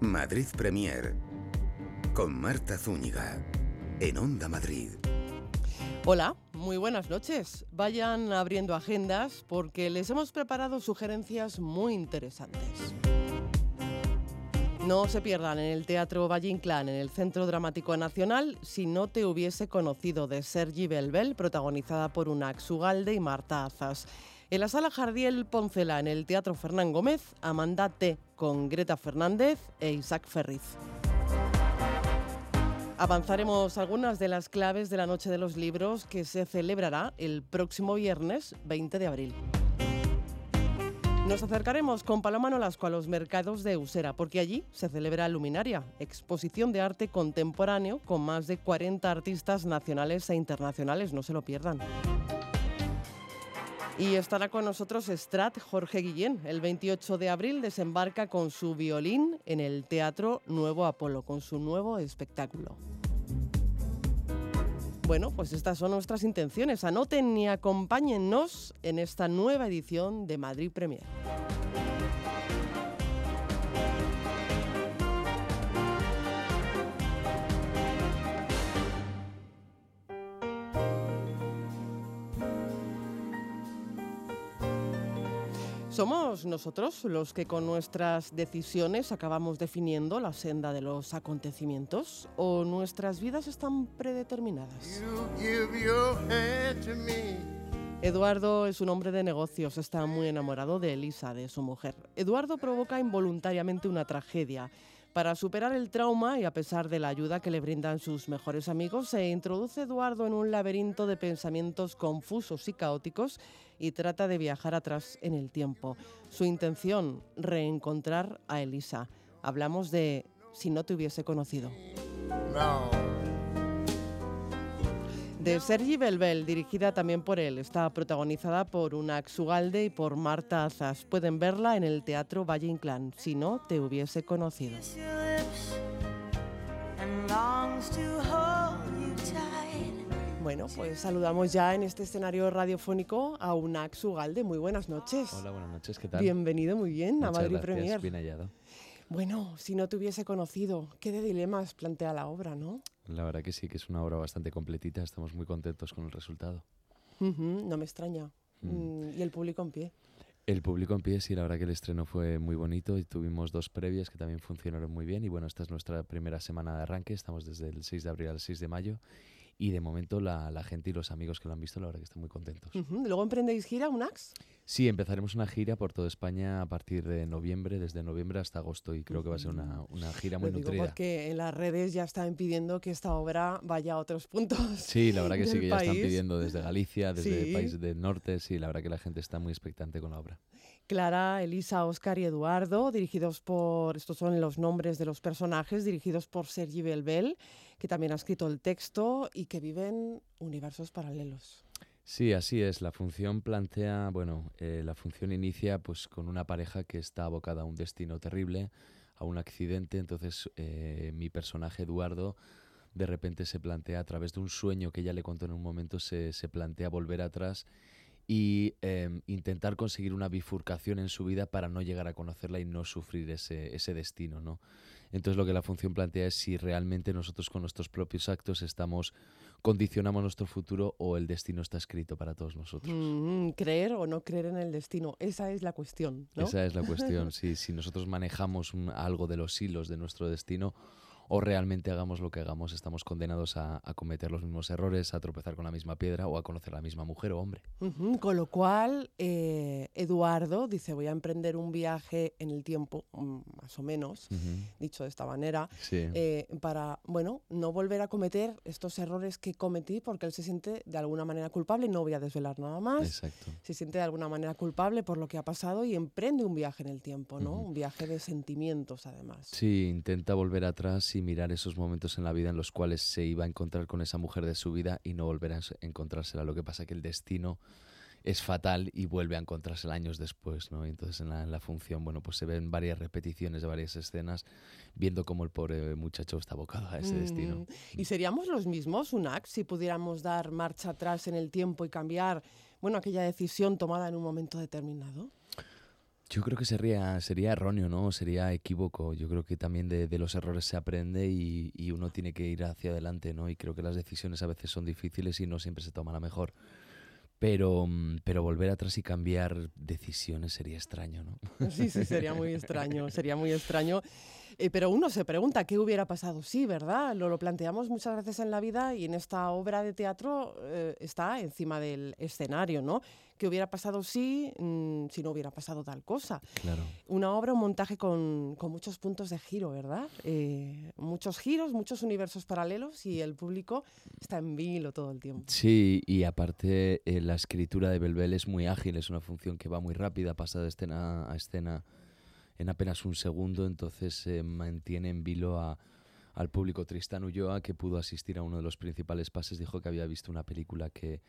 Madrid Premier con Marta Zúñiga en Onda Madrid. Hola, muy buenas noches. Vayan abriendo agendas porque les hemos preparado sugerencias muy interesantes. No se pierdan en el Teatro Valle Inclán, en el Centro Dramático Nacional, si no te hubiese conocido de Sergi Belbel, protagonizada por Unax Ugalde y Marta Azas. En la sala Jardiel Poncela, en el Teatro Fernán Gómez, Amanda T. con Greta Fernández e Isaac Ferriz. Avanzaremos algunas de las claves de la Noche de los Libros que se celebrará el próximo viernes 20 de abril. Nos acercaremos con Paloma Nolasco a los mercados de Usera, porque allí se celebra Luminaria, exposición de arte contemporáneo con más de 40 artistas nacionales e internacionales, no se lo pierdan. Y estará con nosotros Strat Jorge Guillén. El 28 de abril desembarca con su violín en el Teatro Nuevo Apolo, con su nuevo espectáculo. Bueno, pues estas son nuestras intenciones. Anoten y acompáñennos en esta nueva edición de Madrid Premier. Somos nosotros los que con nuestras decisiones acabamos definiendo la senda de los acontecimientos o nuestras vidas están predeterminadas. Eduardo es un hombre de negocios, está muy enamorado de Elisa, de su mujer. Eduardo provoca involuntariamente una tragedia. Para superar el trauma y a pesar de la ayuda que le brindan sus mejores amigos, se introduce Eduardo en un laberinto de pensamientos confusos y caóticos y trata de viajar atrás en el tiempo. Su intención, reencontrar a Elisa. Hablamos de si no te hubiese conocido. De Sergi Belbel, dirigida también por él. Está protagonizada por una Ugalde y por Marta Azas. Pueden verla en el Teatro Valle Inclán, si no te hubiese conocido. Bueno, pues saludamos ya en este escenario radiofónico a Unax Ugalde. Muy buenas noches. Hola, buenas noches, ¿qué tal? Bienvenido, muy bien, Muchas a Madrid gracias, Premier. Bien hallado. Bueno, si no te hubiese conocido, qué de dilemas plantea la obra, ¿no? La verdad que sí, que es una obra bastante completita, estamos muy contentos con el resultado. No me extraña. Mm. Mm, Y el público en pie. El público en pie, sí, la verdad que el estreno fue muy bonito y tuvimos dos previas que también funcionaron muy bien y bueno, esta es nuestra primera semana de arranque, estamos desde el 6 de abril al 6 de mayo y de momento la, la gente y los amigos que lo han visto, la verdad que están muy contentos. Luego emprendéis gira, Unax. Sí, empezaremos una gira por toda España a partir de noviembre, desde noviembre hasta agosto y creo que va a ser una, una gira muy Lo digo nutrida. porque en las redes ya están pidiendo que esta obra vaya a otros puntos. Sí, la verdad que sí, que ya están país. pidiendo desde Galicia, desde Sí. países del norte, sí, la verdad que la gente está muy expectante con la obra. Clara, Elisa, Oscar y Eduardo, dirigidos por, estos son los nombres de los personajes, dirigidos por Sergi Belbel, que también ha escrito el texto y que viven universos paralelos. Sí, así es. La función plantea, bueno, eh, la función inicia pues con una pareja que está abocada a un destino terrible, a un accidente. Entonces eh, mi personaje Eduardo de repente se plantea a través de un sueño que ella le contó en un momento, se, se plantea volver atrás y eh, intentar conseguir una bifurcación en su vida para no llegar a conocerla y no sufrir ese, ese destino, ¿no? Entonces lo que la función plantea es si realmente nosotros con nuestros propios actos estamos condicionamos nuestro futuro o el destino está escrito para todos nosotros. Mm, creer o no creer en el destino, esa es la cuestión, ¿no? Esa es la cuestión. si, si nosotros manejamos un- algo de los hilos de nuestro destino o realmente hagamos lo que hagamos, estamos condenados a, a cometer los mismos errores, a tropezar con la misma piedra o a conocer la misma mujer o hombre. Con lo cual, eh, Eduardo dice, voy a emprender un viaje en el tiempo, mm, más o menos, dicho de esta manera, Sí. eh, para, bueno, no volver a cometer estos errores que cometí porque él se siente de alguna manera culpable, no voy a desvelar nada más, Exacto. se siente de alguna manera culpable por lo que ha pasado y emprende un viaje en el tiempo, ¿no? Un viaje de sentimientos, además. Sí, intenta volver atrás y mirar esos momentos en la vida en los cuales se iba a encontrar con esa mujer de su vida y no volver a encontrársela. Lo que pasa que el destino es fatal y vuelve a encontrársela años después, ¿no? Entonces en la, en la función, bueno, pues se ven varias repeticiones de varias escenas, viendo cómo el pobre muchacho está abocado a ese destino. Mm, ¿Y seríamos los mismos, UNAC, si pudiéramos dar marcha atrás en el tiempo y cambiar, bueno, aquella decisión tomada en un momento determinado? Yo creo que sería, sería erróneo, ¿no? Sería equívoco. Yo creo que también de, de los errores se aprende y, y, uno tiene que ir hacia adelante, ¿no? Y creo que las decisiones a veces son difíciles y no siempre se toma la mejor. Pero, mm, pero volver atrás y cambiar decisiones sería extraño, ¿no? Sí, sí, sería muy extraño, sería muy extraño. Eh, pero uno se pregunta qué hubiera pasado, sí, ¿verdad? Lo, lo planteamos muchas veces en la vida y en esta obra de teatro eh, está encima del escenario, ¿no? ¿Qué hubiera pasado si, mm, si no hubiera pasado tal cosa? Claro. Una obra, un montaje con, con muchos puntos de giro, ¿verdad? Eh, muchos giros, muchos universos paralelos y el público está en vilo todo el tiempo. Sí, y aparte eh, la escritura de Belbel es muy ágil, es una función que va muy rápida, pasa de escena a escena en apenas un segundo, entonces se mantiene en vilo a, al público. Tristan Ulloa, que pudo asistir a uno de los principales pases, dijo que había visto una película que,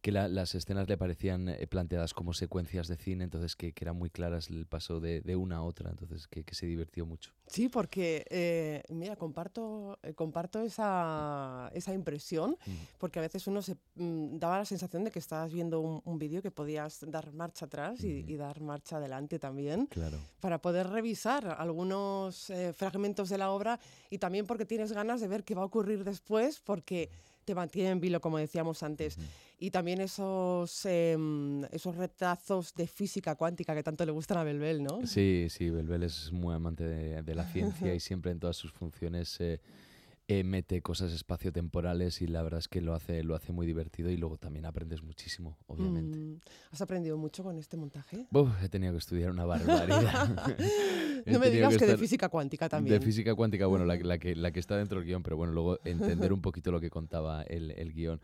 que la, las escenas le parecían eh, planteadas como secuencias de cine, entonces que, que eran muy claras el paso de, de una a otra, entonces que, que, se divirtió mucho. Sí, porque, eh, mira, comparto, eh, comparto esa, esa impresión, mm. porque a veces uno se mm, daba la sensación de que estabas viendo un, un vídeo que podías dar marcha atrás mm. y, y, dar marcha adelante también, claro. para poder revisar algunos eh, fragmentos de la obra y también porque tienes ganas de ver qué va a ocurrir después, porque te mantiene en vilo, como decíamos antes. Uh -huh. Y también esos, eh, esos retazos de física cuántica que tanto le gustan a Belbel, ¿no? Sí, sí, Belbel es muy amante de, de la ciencia y siempre en todas sus funciones eh, eh, mete cosas espaciotemporales y la verdad es que lo hace, lo hace muy divertido y luego también aprendes muchísimo, obviamente. Mm, ¿Has aprendido mucho con este montaje? Uf, he tenido que estudiar una barbaridad. no me digas que, que de física cuántica también. De física cuántica, bueno, la, la, que, la que está dentro del guion, pero bueno, luego entender un poquito lo que contaba el, el guion.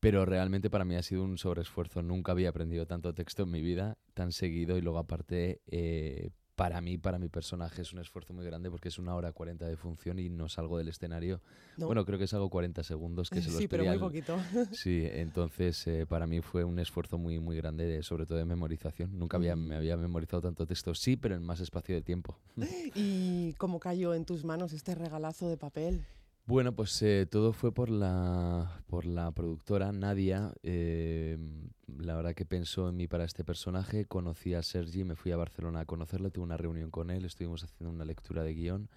Pero realmente para mí ha sido un sobreesfuerzo. Nunca había aprendido tanto texto en mi vida, tan seguido, y luego aparte eh, para mí, para mi personaje, es un esfuerzo muy grande porque es una hora 40 de función y no salgo del escenario. No. Bueno, creo que salgo 40 segundos, que se los Sí, pero muy poquito. Sí, entonces eh, para mí fue un esfuerzo muy, muy grande, de, sobre todo de memorización. Nunca había, me había memorizado tanto texto, sí, pero en más espacio de tiempo. ¿Y cómo cayó en tus manos este regalazo de papel? Bueno, pues eh, todo fue por la, por la productora Nadia. Eh, la verdad que pensó en mí para este personaje. Conocí a Sergi, me fui a Barcelona a conocerle, tuve una reunión con él, estuvimos haciendo una lectura de guion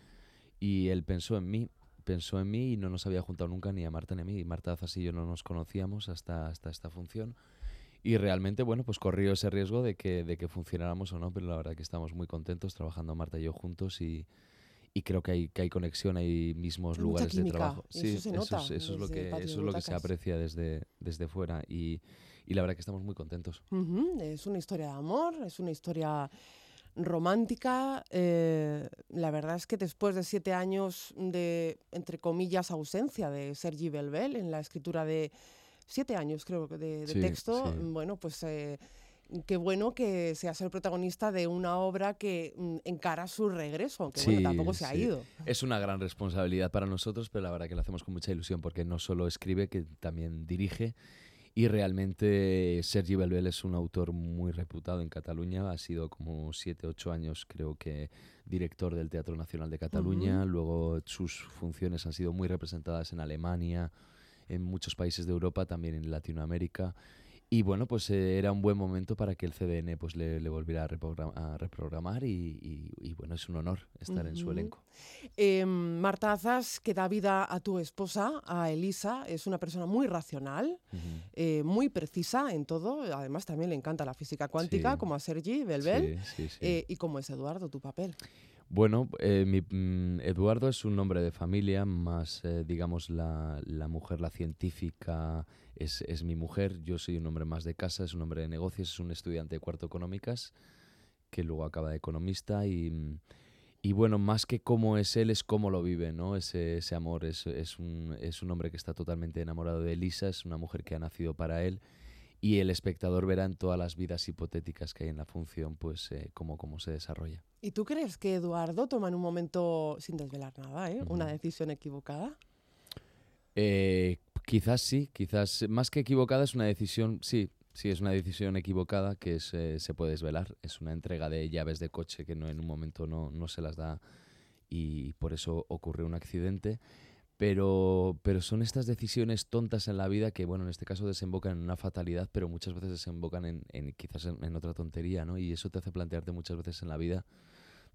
y él pensó en mí. Pensó en mí y no nos había juntado nunca ni a Marta ni a mí. Marta Azas y yo no nos conocíamos hasta, hasta esta función. Y realmente, bueno, pues corrió ese riesgo de que, de que funcionáramos o no, pero la verdad que estamos muy contentos trabajando Marta y yo juntos y, y creo que hay, que hay conexión, hay mismos hay lugares de trabajo. Sí, eso, se nota eso, eso es lo que, eso es lo que se aprecia desde, desde fuera y, y la verdad que estamos muy contentos. Uh -huh. Es una historia de amor, es una historia romántica. Eh, la verdad es que después de siete años de, entre comillas, ausencia de Sergi Belbel en la escritura de siete años, creo, de, de sí, texto, sí. bueno, pues... Eh, qué bueno que seas el protagonista de una obra que mm, encara su regreso, que sí, bueno, tampoco se sí. ha ido. Es una gran responsabilidad para nosotros, pero la verdad que lo hacemos con mucha ilusión porque no solo escribe, que también dirige. Y realmente Sergi Belbel es un autor muy reputado en Cataluña, ha sido como 7, 8 años creo que director del Teatro Nacional de Cataluña, uh -huh. luego sus funciones han sido muy representadas en Alemania, en muchos países de Europa, también en Latinoamérica. Y bueno, pues eh, era un buen momento para que el CDN pues le, le volviera a, reprogram a reprogramar y, y, y, bueno, es un honor estar uh -huh. en su elenco. Eh, Marta Azas, que da vida a tu esposa, a Elisa, es una persona muy racional, uh -huh. eh, muy precisa en todo, además también le encanta la física cuántica, sí. como a Sergi Belbel, sí, sí, eh, y como es Eduardo, tu papel. Bueno, eh, mm, Eduardo es un nombre de familia, más eh, digamos la, la, mujer, la científica, es, es, mi mujer. Yo soy un hombre más de casa, es un hombre de negocios, es un estudiante de cuarto económicas que luego acaba de economista y, y bueno, más que cómo es él, es cómo lo vive, ¿no? Ese, ese amor es, es, un, es un hombre que está totalmente enamorado de Elisa, es una mujer que ha nacido para él y el espectador verá en todas las vidas hipotéticas que hay en la función, pues eh, cómo, cómo se desarrolla. ¿Y tú crees que Eduardo toma en un momento, sin desvelar nada, ¿eh? uh -huh. una decisión equivocada? Eh, quizás sí, quizás más que equivocada es una decisión, sí, sí es una decisión equivocada que es, eh, se puede desvelar. Es una entrega de llaves de coche que no en un momento no, no se las da y por eso ocurre un accidente pero, pero son estas decisiones tontas en la vida que, bueno, en este caso desembocan en una fatalidad, pero muchas veces desembocan en, en quizás en, en, otra tontería, ¿no? Y eso te hace plantearte muchas veces en la vida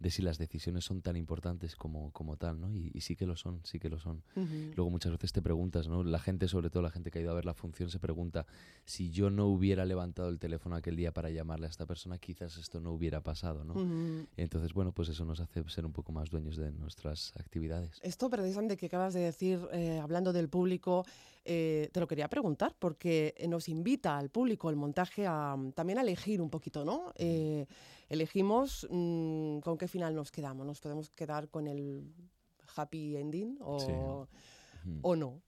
de si las decisiones son tan importantes como, como tal, ¿no? Y, y sí que lo son, sí que lo son. Uh -huh. Luego muchas veces te preguntas, ¿no? La gente, sobre todo la gente que ha ido a ver la función, se pregunta si yo no hubiera levantado el teléfono aquel día para llamarle a esta persona, quizás esto no hubiera pasado, ¿no? Uh -huh. Entonces, bueno, pues eso nos hace ser un poco más dueños de nuestras actividades. Esto precisamente que acabas de decir, eh, hablando del público, eh, te lo quería preguntar, porque nos invita al público el montaje a también a elegir un poquito, ¿no? Eh, elegimos mmm, con qué final nos quedamos. Nos podemos quedar con el happy ending o, Sí. o no.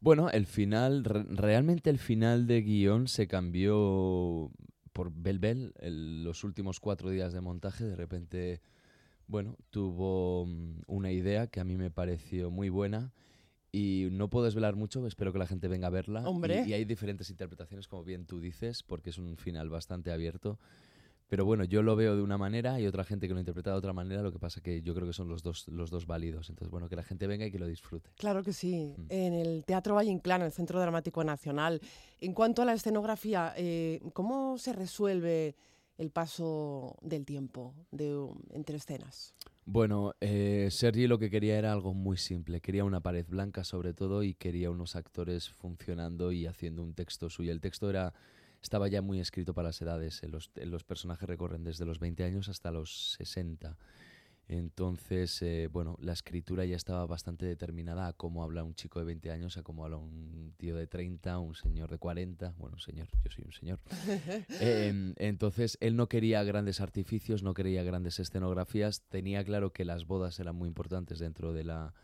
Bueno, el final, re- realmente el final de guion se cambió por Bel Bel, el- los últimos cuatro días de montaje, de repente, bueno, tuvo mm, una idea que a mí me pareció muy buena y no puedo desvelar mucho, espero que la gente venga a verla. Y- Hombre. Y, hay diferentes interpretaciones, como bien tú dices, porque es un final bastante abierto. Pero bueno, yo lo veo de una manera y otra gente que lo interpreta de otra manera, lo que pasa que yo creo que son los dos, los dos válidos. Entonces, bueno, que la gente venga y que lo disfrute. Claro que sí. Mm. En el Teatro Valle Inclán, el Centro Dramático Nacional. En cuanto a la escenografía, eh, ¿cómo se resuelve el paso del tiempo de, entre escenas? Bueno, eh, Sergi lo que quería era algo muy simple. Quería una pared blanca sobre todo y quería unos actores funcionando y haciendo un texto suyo. El texto era estaba ya muy escrito para las edades. eh, Los, eh, los personajes recorren desde los 20 años hasta los 60. Entonces, eh, bueno, la escritura ya estaba bastante determinada a cómo habla un chico de 20 años, a cómo habla un tío de 30, un señor de 40. Bueno, un señor, yo soy un señor. Em, entonces, él no quería grandes artificios, no quería grandes escenografías. Tenía claro que las bodas eran muy importantes dentro de la,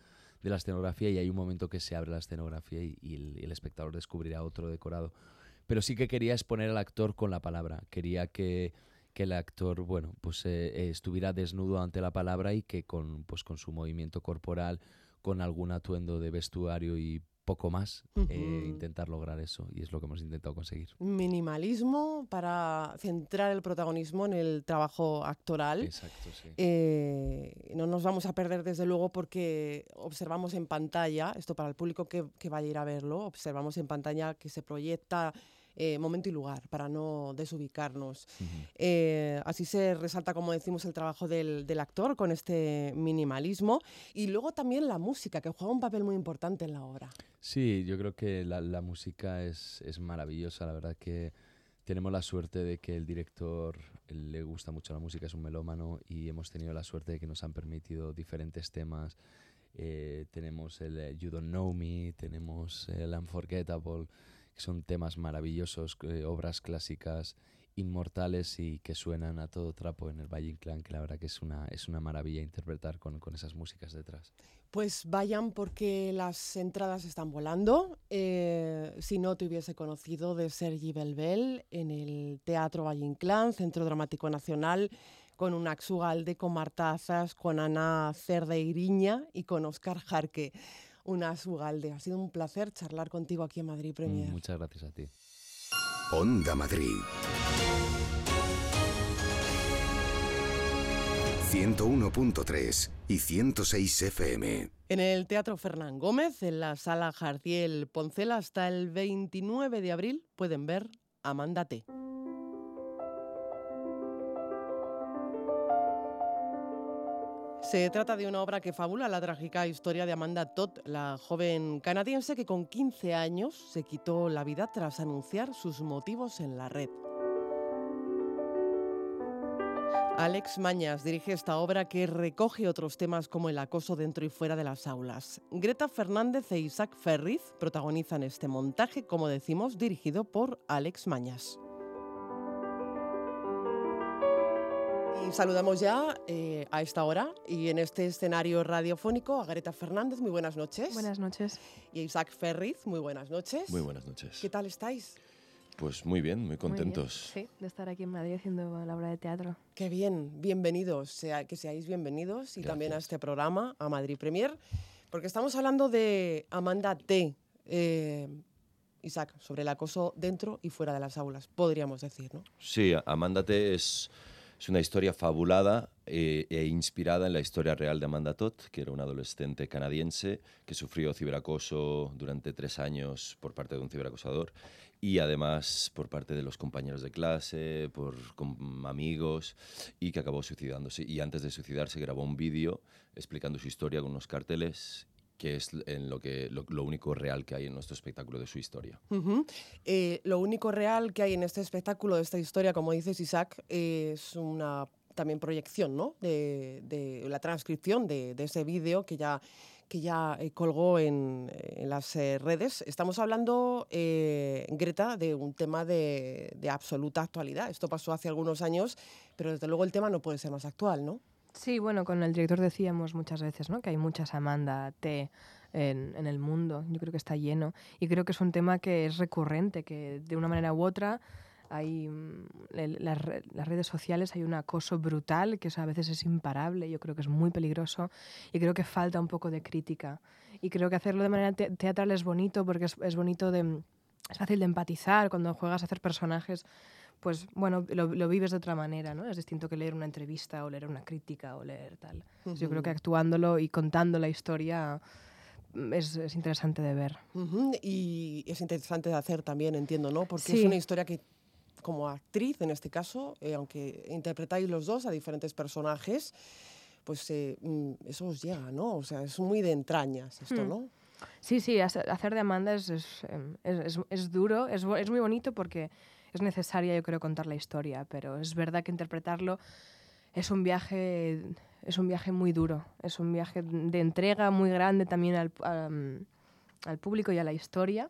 de la escenografía y hay un momento que se abre la escenografía y, y el, y el espectador descubrirá otro decorado. Pero sí que quería exponer al actor con la palabra. Quería que, que el actor, bueno, pues eh, estuviera desnudo ante la palabra y que con, pues, con su movimiento corporal, con algún atuendo de vestuario y poco más, eh, intentar lograr eso. Y es lo que hemos intentado conseguir. Minimalismo para centrar el protagonismo en el trabajo actoral. Exacto, sí. Eh, no nos vamos a perder desde luego porque observamos en pantalla, esto para el público que, que vaya a ir a verlo, observamos en pantalla que se proyecta eh, momento y lugar para no desubicarnos. Ujú. Eh, así se resalta, como decimos, el trabajo del, del actor con este minimalismo y luego también la música, que juega un papel muy importante en la obra. Sí, yo creo que la, la música es, es maravillosa. La verdad que tenemos la suerte de que el director le gusta mucho la música, es un melómano y hemos tenido la suerte de que nos han permitido diferentes temas. Eh, tenemos el eh, You Don't Know Me, tenemos el Unforgettable, son temas maravillosos, eh, obras clásicas inmortales y que suenan a todo trapo en el Valle Inclán, que la verdad que es una, es una maravilla interpretar con, con esas músicas detrás. Pues vayan porque las entradas están volando. Eh, si no te hubiese conocido de Sergi Belbel en el Teatro Valle Inclán, Centro Dramático Nacional, con un Axugalde, con Marta con Ana Cerdeiriña y con Oscar Jarque. Una Ugalde. Ha sido un placer charlar contigo aquí en Madrid Premier. Mm, Muchas gracias a ti. Onda Madrid. 101.3 y 106 FM. En el Teatro Fernán Gómez, en la Sala Jardiel Poncela, hasta el 29 de abril pueden ver Amanda T. Se trata de una obra que fabula la trágica historia de Amanda Todd, la joven canadiense que con 15 años se quitó la vida tras anunciar sus motivos en la red. Alex Mañas dirige esta obra que recoge otros temas como el acoso dentro y fuera de las aulas. Greta Fernández e Isaac Ferriz protagonizan este montaje, como decimos, dirigido por Alex Mañas. Saludamos ya eh, a esta hora y en este escenario radiofónico a Greta Fernández, muy buenas noches. Buenas noches. Y a Isaac Ferriz, muy buenas noches. Muy buenas noches. ¿Qué tal estáis? Pues muy bien, muy Muy bien. contentos. Sí, de estar aquí en Madrid haciendo la obra de teatro. Qué bien, bienvenidos, sea, que seáis bienvenidos y también a este programa, a Madrid Premier, porque estamos hablando de Amanda T. eh, Isaac, sobre el acoso dentro y fuera de las aulas, podríamos decir, ¿no? Sí, Amándate es, Es una historia fabulada eh, e inspirada en la historia real de Amanda Todd, que era una adolescente canadiense que sufrió ciberacoso durante tres años por parte de un ciberacosador y además por parte de los compañeros de clase, por amigos y que acabó suicidándose. Y antes de suicidarse grabó un vídeo explicando su historia con unos carteles que es en lo, que, lo, único real que hay en nuestro espectáculo de su historia. Eh, lo único real que hay en este espectáculo de esta historia, como dices Isaac, es una también proyección ¿no? de, de la transcripción de, de ese vídeo que ya que ya eh, colgó en, las eh, redes. Estamos hablando, Greta, de un tema de, de, absoluta actualidad. Esto pasó hace algunos años, pero desde luego el tema no puede ser más actual, ¿no? Sí, bueno, con el director decíamos muchas veces ¿no? que hay muchas Amanda T en, el mundo. Yo creo que está lleno. Y creo que es un tema que es recurrente, que de una manera u otra hay mm, las, redes sociales hay un acoso brutal que a veces es imparable yo creo que es muy peligroso y creo que falta un poco de crítica y creo que hacerlo de manera teatral es bonito porque es, es bonito de es fácil de empatizar cuando juegas a hacer personajes pues bueno, lo, vives de otra manera, ¿no? Es distinto que leer una entrevista o leer una crítica o leer tal. Yo creo que actuándolo y contando la historia mm, es, es interesante de ver. Y es interesante de hacer también, entiendo, ¿no? Porque es una historia que, como actriz en este caso, eh, aunque interpretáis los dos a diferentes personajes, pues eh, mm, eso os llega, ¿no? O sea, es muy de entrañas esto, hmm. ¿no? Sí, sí, hacer de Amanda es, es, em, es, es duro, es, muy bonito porque es necesaria, yo creo, contar la historia, pero es verdad que interpretarlo es un viaje, es un viaje muy duro, es un viaje de entrega muy grande también al, al público y a la historia,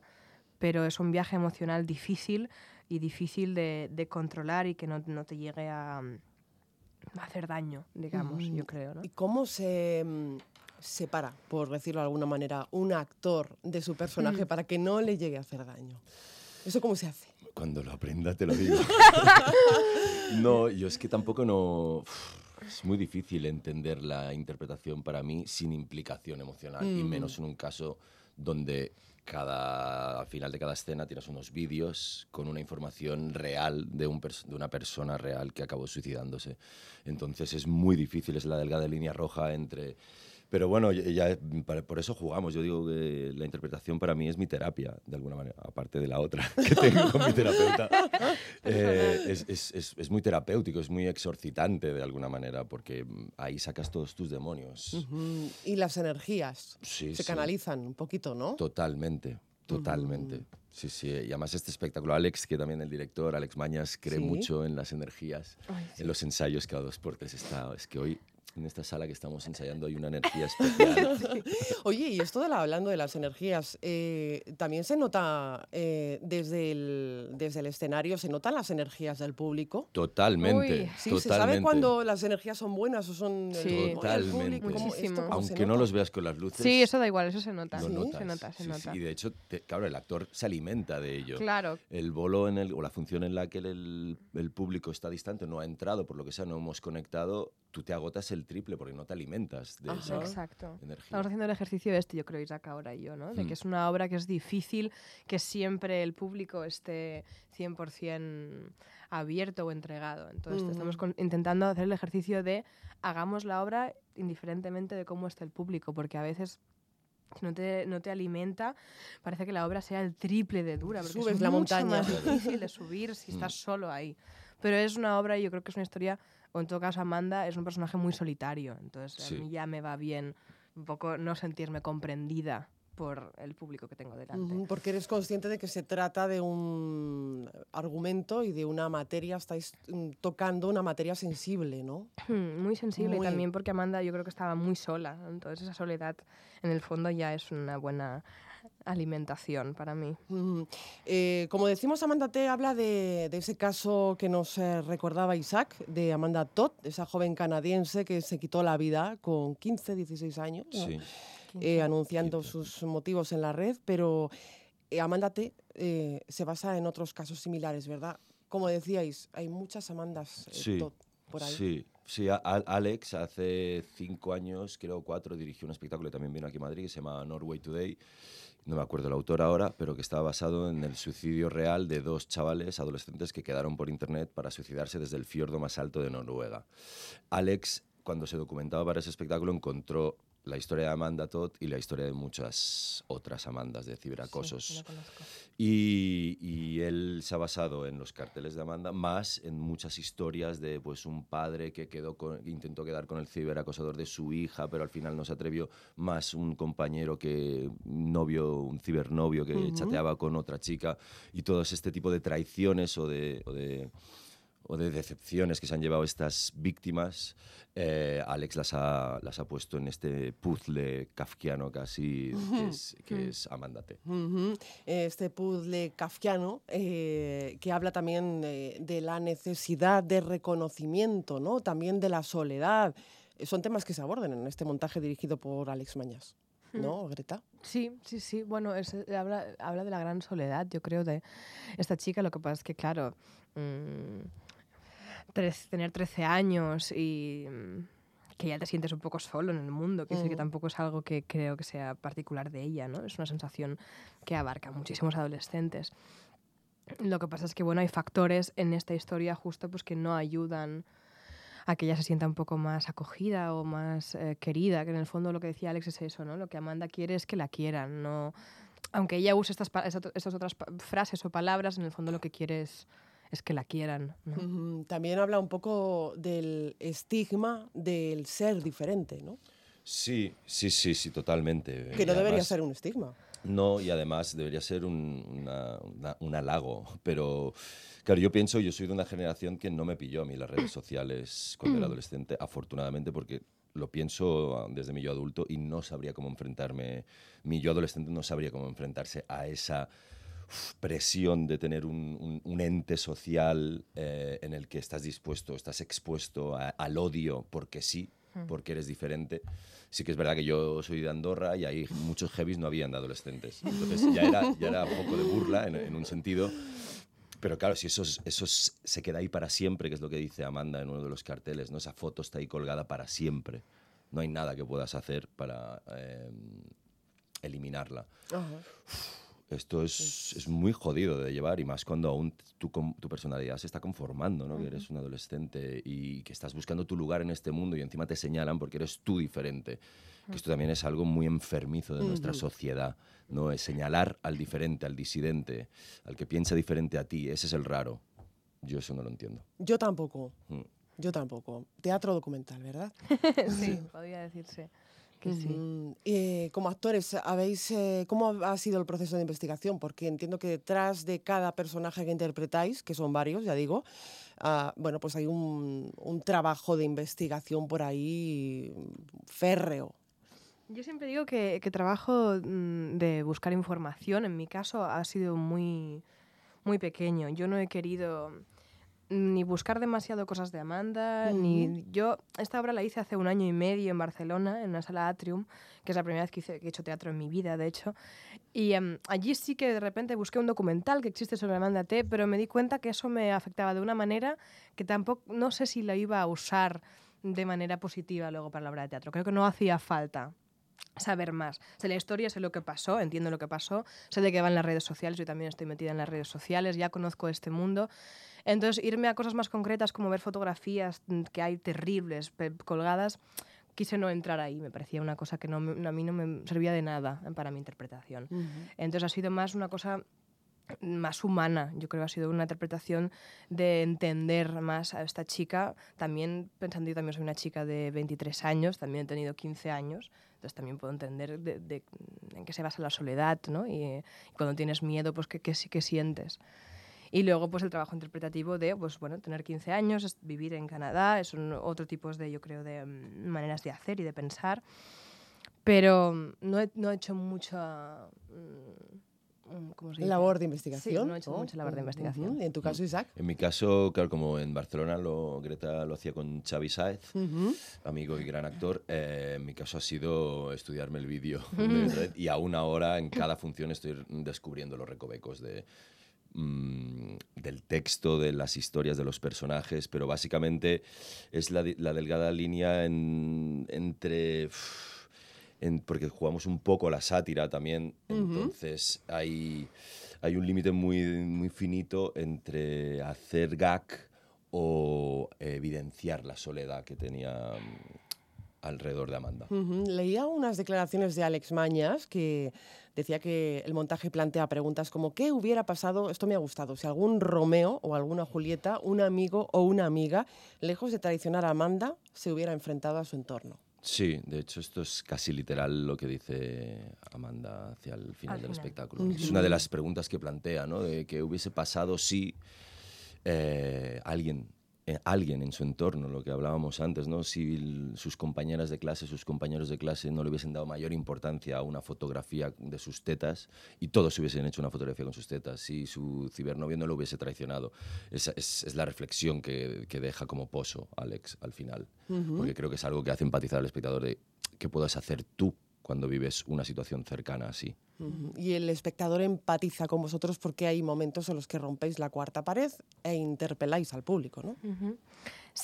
pero es un viaje emocional difícil y difícil de, de controlar y que no, no te llegue a, a, hacer daño, digamos, yo creo. ¿no? ¿Y cómo se mm, separa, por decirlo de alguna manera, un actor de su personaje para que no le llegue a hacer daño? ¿Eso cómo se hace? Cuando lo aprenda te lo digo. no, yo es que tampoco no... Es muy difícil entender la interpretación para mí sin implicación emocional, y mm. menos en un caso donde cada, al final de cada escena tienes unos vídeos con una información real de, un de una persona real que acabó suicidándose. Entonces es muy difícil, es la delgada línea roja entre pero bueno, ya, por eso jugamos. Yo digo que la interpretación para mí es mi terapia, de alguna manera, aparte de la otra que tengo con mi terapeuta. Eh, es, es, es, muy terapéutico, es muy exorcitante de alguna manera, porque ahí sacas todos tus demonios. Y las energías se canalizan un poquito, ¿no? Totalmente, totalmente. Sí, sí, y además este espectáculo, Alex, que también el director, Alex Mañas, cree mucho en las energías, en los ensayos cada dos por tres está. Es que hoy en esta sala que estamos ensayando hay una energía especial. Oye, y esto de la, hablando de las energías, eh, también se nota eh, desde, el, desde el escenario, se notan las energías del público. Totalmente. sí, se sabe cuando las energías son buenas o son sí. totalmente. Muchísimo. Aunque no los veas con las luces. Sí, eso da igual, eso se nota. Se nota, se nota. Y de hecho, claro, el actor se alimenta de ello. Claro. El bolo en el, o la función en la que el, el público está distante, no ha entrado, por lo que sea, no hemos conectado, tú te agotas el triple porque no te alimentas de esa Exacto. Estamos haciendo el ejercicio este, yo creo, Isaac, ahora y yo, ¿no? De que hmm. es una obra que es difícil que siempre el público esté 100% abierto o entregado. Entonces estamos intentando hacer el ejercicio de hagamos la obra indiferentemente de cómo esté el público, porque a veces si no te, no te alimenta, parece que la obra sea el triple de dura, porque Subes es la mucho montaña. más difícil de subir si estás hmm. solo ahí. Pero es una obra y yo creo que es una historia o en todo caso Amanda es un personaje muy solitario, entonces a mí ya me va bien un poco no sentirme comprendida por el público que tengo delante. porque eres consciente de que se trata de un argumento y de una materia, estáis mm, tocando una materia sensible, ¿no? Muy sensible y también porque Amanda yo creo que estaba muy sola, entonces esa soledad en el fondo ya es una buena alimentación para mí. Eh, como decimos, Amanda T habla de, ese caso que nos eh, recordaba Isaac, de Amanda Todd, esa joven canadiense que se quitó la vida con 15, 16 años, eh, anunciando sus motivos en la red, pero Amanda T se basa en otros casos similares, ¿verdad? Como decíais, hay muchas Amandas sí. por ahí. Sí, sí. Alex hace cinco años, creo cuatro, dirigió un espectáculo que también vino aquí a Madrid que se llama Norway Today. No me acuerdo el autor ahora, pero que estaba basado en el suicidio real de dos chavales adolescentes que quedaron por internet para suicidarse desde el fiordo más alto de Noruega. Alex, cuando se documentaba para ese espectáculo, encontró la historia de Amanda Todd y la historia de muchas otras Amandas de ciberacosos. y, y, él se ha basado en los carteles de Amanda, más en muchas historias de pues, un padre que, quedó intentó quedar con el ciberacosador de su hija, pero al final no se atrevió, más un compañero que, novio, un cibernovio que chateaba con otra chica, y todo este tipo de traiciones o de, o de o de decepciones que se han llevado estas víctimas, eh, Alex las ha, las ha puesto en este puzzle kafkiano casi, que, es, que es Amandate. Este puzzle kafkiano eh, que habla también de, la necesidad de reconocimiento, ¿no? también de la soledad. Son temas que se abordan en este montaje dirigido por Alex Mañas. ¿no, Greta? Sí, sí, sí. Bueno, habla, habla, de la gran soledad, yo creo, de esta chica. Lo que pasa es que, claro, mm, tener 13 años y mm, que ya te sientes un poco solo en el mundo, que, que tampoco es algo que creo que sea particular de ella, ¿no? Es una sensación que abarca muchísimos adolescentes. Lo que pasa es que, bueno, hay factores en esta historia justo pues que no ayudan a que ella se sienta un poco más acogida o más eh, querida, que en el fondo lo que decía Alex es eso, ¿no? Lo que Amanda quiere es que la quieran, no... Aunque ella use estas, estas otras frases o palabras, en el fondo lo que quiere es es que la quieran. También habla un poco del estigma del ser diferente, ¿no? Sí, sí, sí, sí, totalmente. Que no debería ser un estigma. No, y además debería ser un, un, halago, pero claro, yo pienso, yo soy de una generación que no me pilló a mí las redes sociales cuando era adolescente, afortunadamente, porque lo pienso desde mi yo adulto y no sabría cómo enfrentarme, mi yo adolescente no sabría cómo enfrentarse a esa presión de tener un, ente social eh, en el que estás dispuesto, estás expuesto al odio porque sí, hmm. porque eres diferente. Sí que es verdad que yo soy de Andorra y ahí muchos heavies no habían de adolescentes. Entonces ya era, ya era un poco de burla en, un sentido. Pero claro, si eso, eso se queda ahí para siempre, que es lo que dice Amanda en uno de los carteles, ¿no? esa foto está ahí colgada para siempre. No hay nada que puedas hacer para eh, eliminarla. Esto es, es, muy jodido de llevar y más cuando aún tu, tu personalidad se está conformando, ¿no? Que eres un adolescente y que estás buscando tu lugar en este mundo y encima te señalan porque eres tú diferente. Que esto también es algo muy enfermizo de nuestra sociedad, ¿no? Es señalar al diferente, al disidente, al que piensa diferente a ti. Ese es el raro. Yo eso no lo entiendo. Yo tampoco. Mm. Yo tampoco. Teatro documental, ¿verdad? sí, podría decirse. Eh, como actores, habéis, eh, ¿cómo ha sido el proceso de investigación? Porque entiendo que detrás de cada personaje que interpretáis, que son varios, ya digo, ah, bueno, pues hay un, trabajo de investigación por ahí férreo. Yo siempre digo que, que trabajo mm, de buscar información, en mi caso, ha sido muy, muy pequeño. Yo no he querido ni buscar demasiado cosas de Amanda, ni yo esta obra la hice hace un año y medio en Barcelona, en una sala Atrium, que es la primera vez que, he hecho teatro en mi vida, de hecho. Y em, allí sí que de repente busqué un documental que existe sobre Amanda T, pero me di cuenta que eso me afectaba de una manera que tampoco, no sé si lo iba a usar de manera positiva luego para la obra de teatro. Creo que no hacía falta saber más. Sé la historia, sé lo que pasó, entiendo lo que pasó, sé de qué van las redes sociales, yo también estoy metida en las redes sociales, ya conozco este mundo entonces, irme a cosas más concretas como ver fotografías mm, que hay terribles colgadas, quise no entrar ahí, me parecía una cosa que no, a mí no me servía de nada para mi interpretación. Entonces, ha sido más una cosa más humana, yo creo que ha sido una interpretación de entender más a esta chica, también pensando yo también soy una chica de 23 años, también he tenido 15 años, entonces también puedo entender de, en qué se basa la soledad, ¿no? Y, cuando tienes miedo, pues qué, qué, qué sientes. Y luego, pues el trabajo interpretativo de, pues bueno, tener 15 años, vivir en Canadá, son otro tipos de, yo creo, de mm, maneras de hacer y de pensar. Pero mm, no he, no he hecho mucha... Mm, ¿cómo se labor de investigación. Sí, no he hecho mucha labor de investigación. ¿Y en tu caso, Isaac? En mi caso, claro, como en Barcelona lo, Greta lo hacía con Xavi Saez, amigo y gran actor, eh, en mi caso ha sido estudiarme el vídeo y aún ahora en cada función estoy descubriendo los recovecos de mm, del texto, de las historias de los personajes, pero básicamente es la, delgada línea entre... porque jugamos un poco la sátira también, entonces hay, hay un límite muy, muy finito entre hacer gag o evidenciar la soledad que tenía alrededor de Amanda. Leía unas declaraciones de Alex Mañas que decía que el montaje plantea preguntas como ¿qué hubiera pasado? Esto me ha gustado. Si algún Romeo o alguna Julieta, un amigo o una amiga, lejos de traicionar a Amanda, se hubiera enfrentado a su entorno. Sí, de hecho esto es casi literal lo que dice Amanda hacia el final del espectáculo. Es una de las preguntas que plantea, ¿no? De qué hubiese pasado si eh, alguien alguien en su entorno, lo que hablábamos antes, ¿no? si sus compañeras de clase, sus compañeros de clase no le hubiesen dado mayor importancia a una fotografía de sus tetas y todos hubiesen hecho una fotografía con sus tetas, si su cibernovio no lo hubiese traicionado. Esa es, la reflexión que, deja como pozo Alex al final, porque creo que es algo que hace empatizar al espectador de qué puedes hacer tú cuando vives una situación cercana así. Y el espectador empatiza con vosotros porque hay momentos en los que rompéis la cuarta pared e interpeláis al público, ¿no?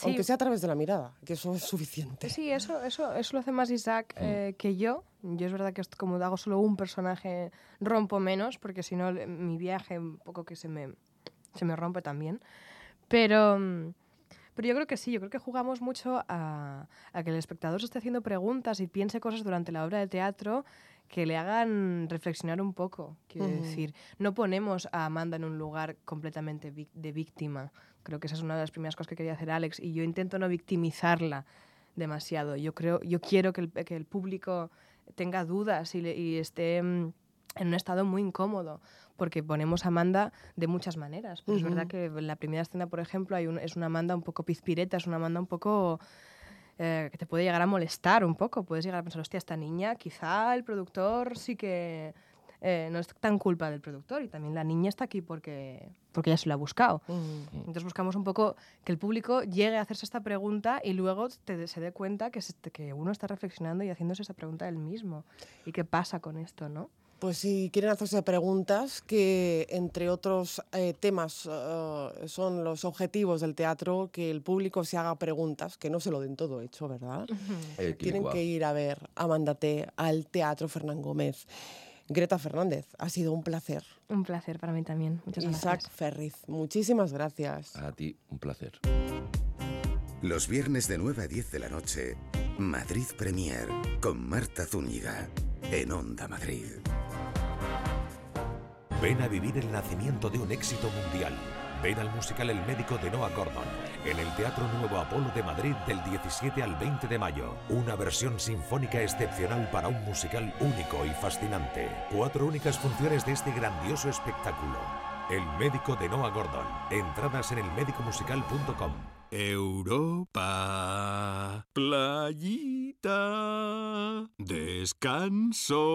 Aunque sea a través de la mirada, que eso es suficiente. Sí, eso, eso, eso lo hace más Isaac mm. eh, que yo. Yo es verdad que como hago solo un personaje, rompo menos, porque si no mi viaje un poco que se me, se me rompe también. Pero... Pero yo creo que sí, yo creo que jugamos mucho a, que el espectador se esté haciendo preguntas y piense cosas durante la obra de teatro que le hagan reflexionar un poco. Quiero decir, no ponemos a Amanda en un lugar completamente de víctima. Creo que esa es una de las primeras cosas que quería hacer Alex y yo intento no victimizarla demasiado. Yo creo, yo quiero que el, que el público tenga dudas y, y esté mm, en un estado muy incómodo porque ponemos a Amanda de muchas maneras. Pero es verdad que en la primera escena, por ejemplo, hay es una Amanda un poco pizpireta, es una Amanda un poco... Eh, que te puede llegar a molestar un poco. Puedes llegar a pensar, hostia, esta niña, quizá el productor sí que eh, no es tan culpa del productor y también la niña está aquí porque, porque ella se lo ha buscado. Entonces buscamos un poco que el público llegue a hacerse esta pregunta y luego te, se dé cuenta que, que uno está reflexionando y haciéndose esa pregunta él mismo. ¿Y qué pasa con esto, no? Pues si quieren hacerse preguntas, que entre otros eh, temas eh, son los objetivos del teatro, que el público se haga preguntas, que no se lo den todo hecho, ¿verdad? Tienen que ir a ver a Mándate al Teatro Fernán Gómez. Greta Fernández, ha sido un placer. Un placer para mí también. Muchas Isaac Ferriz, muchísimas gracias. A ti, un placer. Los viernes de 9 a 10 de la noche, Madrid Premier, con Marta Zúñiga, en Onda Madrid. Ven a vivir el nacimiento de un éxito mundial. Ven al musical El médico de Noah Gordon en el Teatro Nuevo Apolo de Madrid del 17 al 20 de mayo. Una versión sinfónica excepcional para un musical único y fascinante. Cuatro únicas funciones de este grandioso espectáculo. El médico de Noah Gordon. Entradas en elmedicomusical.com. Europa, playita, descanso.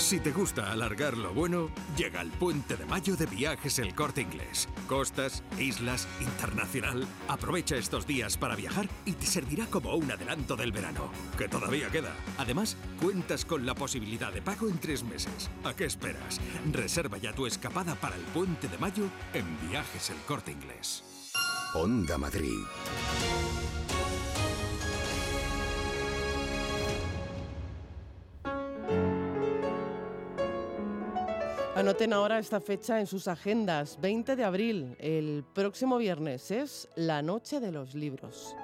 Si te gusta alargar lo bueno, llega el puente de mayo de viajes El Corte Inglés. Costas, islas, internacional. Aprovecha estos días para viajar y te servirá como un adelanto del verano, que todavía queda. Además, cuentas con la posibilidad de pago en tres meses. ¿A qué esperas? Reserva ya tu escapada para el puente de mayo en Viajes El Corte Inglés. Onda Madrid. Anoten ahora esta fecha en sus agendas, 20 de abril, el próximo viernes es la Noche de los Libros.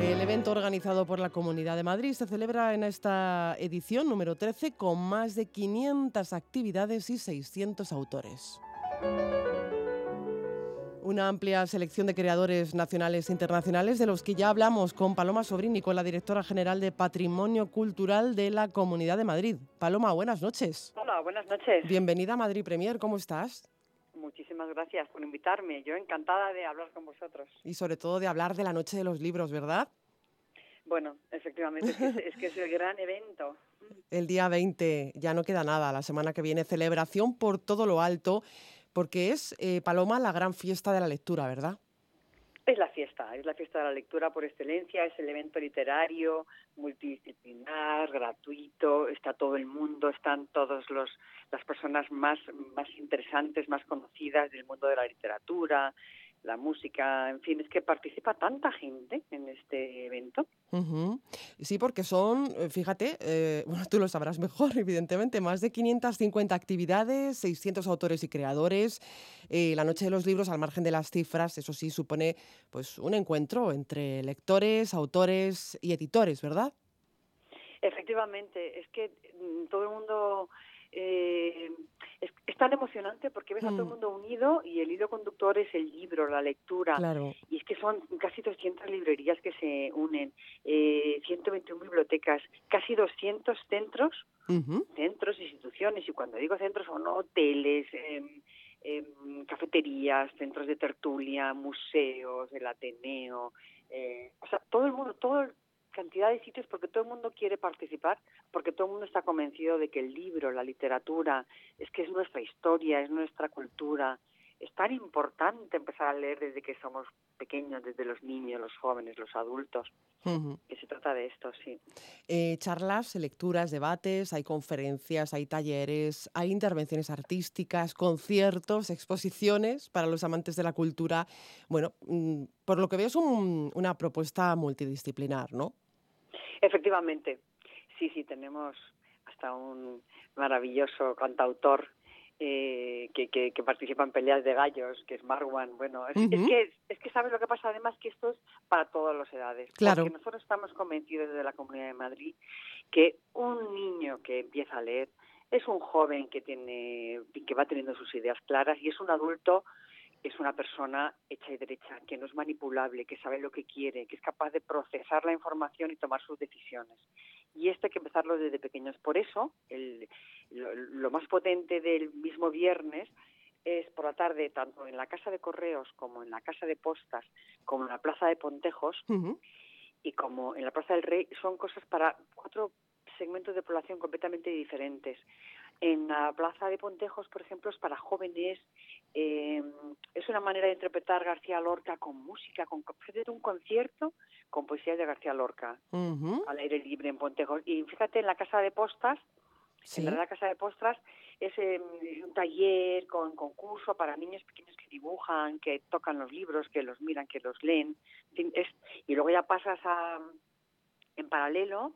El evento organizado por la Comunidad de Madrid se celebra en esta edición número 13 con más de 500 actividades y 600 autores. Una amplia selección de creadores nacionales e internacionales de los que ya hablamos con Paloma Sobrini, con la directora general de Patrimonio Cultural de la Comunidad de Madrid. Paloma, buenas noches. Hola, buenas noches. Bienvenida a Madrid Premier, ¿cómo estás? Muchísimas gracias por invitarme. Yo encantada de hablar con vosotros. Y sobre todo de hablar de la Noche de los Libros, ¿verdad? Bueno, efectivamente, es que es, el gran evento. El día 20, ya no queda nada, la semana que viene, celebración por todo lo alto porque es, eh, Paloma, la gran fiesta de la lectura, ¿verdad? Es la fiesta, es la fiesta de la lectura por excelencia, es el evento literario, multidisciplinar, gratuito, está todo el mundo, están todas las personas más, más interesantes, más conocidas del mundo de la literatura, la música, en fin, es que participa tanta gente en este evento. Sí, porque son, eh, fíjate, eh, bueno, tú lo sabrás mejor, evidentemente, más de 550 actividades, 600 autores y creadores. Eh, la Noche de los Libros, al margen de las cifras, eso sí, supone pues un encuentro entre lectores, autores y editores, ¿verdad? Efectivamente, es que mm, todo el mundo eh, es, tan emocionante porque ves a todo el mm. mundo unido y el hilo conductor es el libro, la lectura. Y es que son casi 200 librerías que se unen, eh, 121 bibliotecas, casi 200 centros, centros, instituciones, y cuando digo centros son hoteles, em, cafeterías, centros de tertulia, museos, el Ateneo, eh, o sea, todo el mundo, todo cantidad de sitios porque todo el mundo quiere participar, porque todo el mundo está convencido de que el libro, la literatura, es que es nuestra historia, es nuestra cultura. Es tan importante empezar a leer desde que somos pequeños, desde los niños, los jóvenes, los adultos. Que se trata de esto, sí. Eh, charlas, lecturas, debates, hay conferencias, hay talleres, hay intervenciones artísticas, conciertos, exposiciones para los amantes de la cultura. Bueno, mm, por lo que veo es una propuesta multidisciplinar, ¿no? Efectivamente, sí, sí, tenemos hasta un maravilloso cantautor eh, que, que, participa en peleas de gallos, que es Marwan. Bueno, es, que, es que sabes lo que pasa además que esto es para todas las edades. Claro. Porque nosotros estamos convencidos desde la Comunidad de Madrid que un niño que empieza a leer es un joven que tiene que va teniendo sus ideas claras y es un adulto es una persona hecha y derecha, que no es manipulable, que sabe lo que quiere, que es capaz de procesar la información y tomar sus decisiones. Y esto hay que empezarlo desde pequeños. Por eso, el, lo, más potente del mismo viernes es por la tarde, tanto en la Casa de Correos como en la Casa de Postas, como en la Plaza de Pontejos y como en la Plaza del Rey, son cosas para cuatro segmentos de población completamente diferentes. En la Plaza de Pontejos, por ejemplo, es para jóvenes. Eh, es una manera de interpretar García Lorca con música, con un concierto con poesía de García Lorca al aire libre en Pontejos. Y fíjate, en la Casa de Postas, en la Casa de Postas, es em, un taller con concurso para niños pequeños que dibujan, que tocan los libros, que los miran, que los leen. y luego ya pasas a, en paralelo,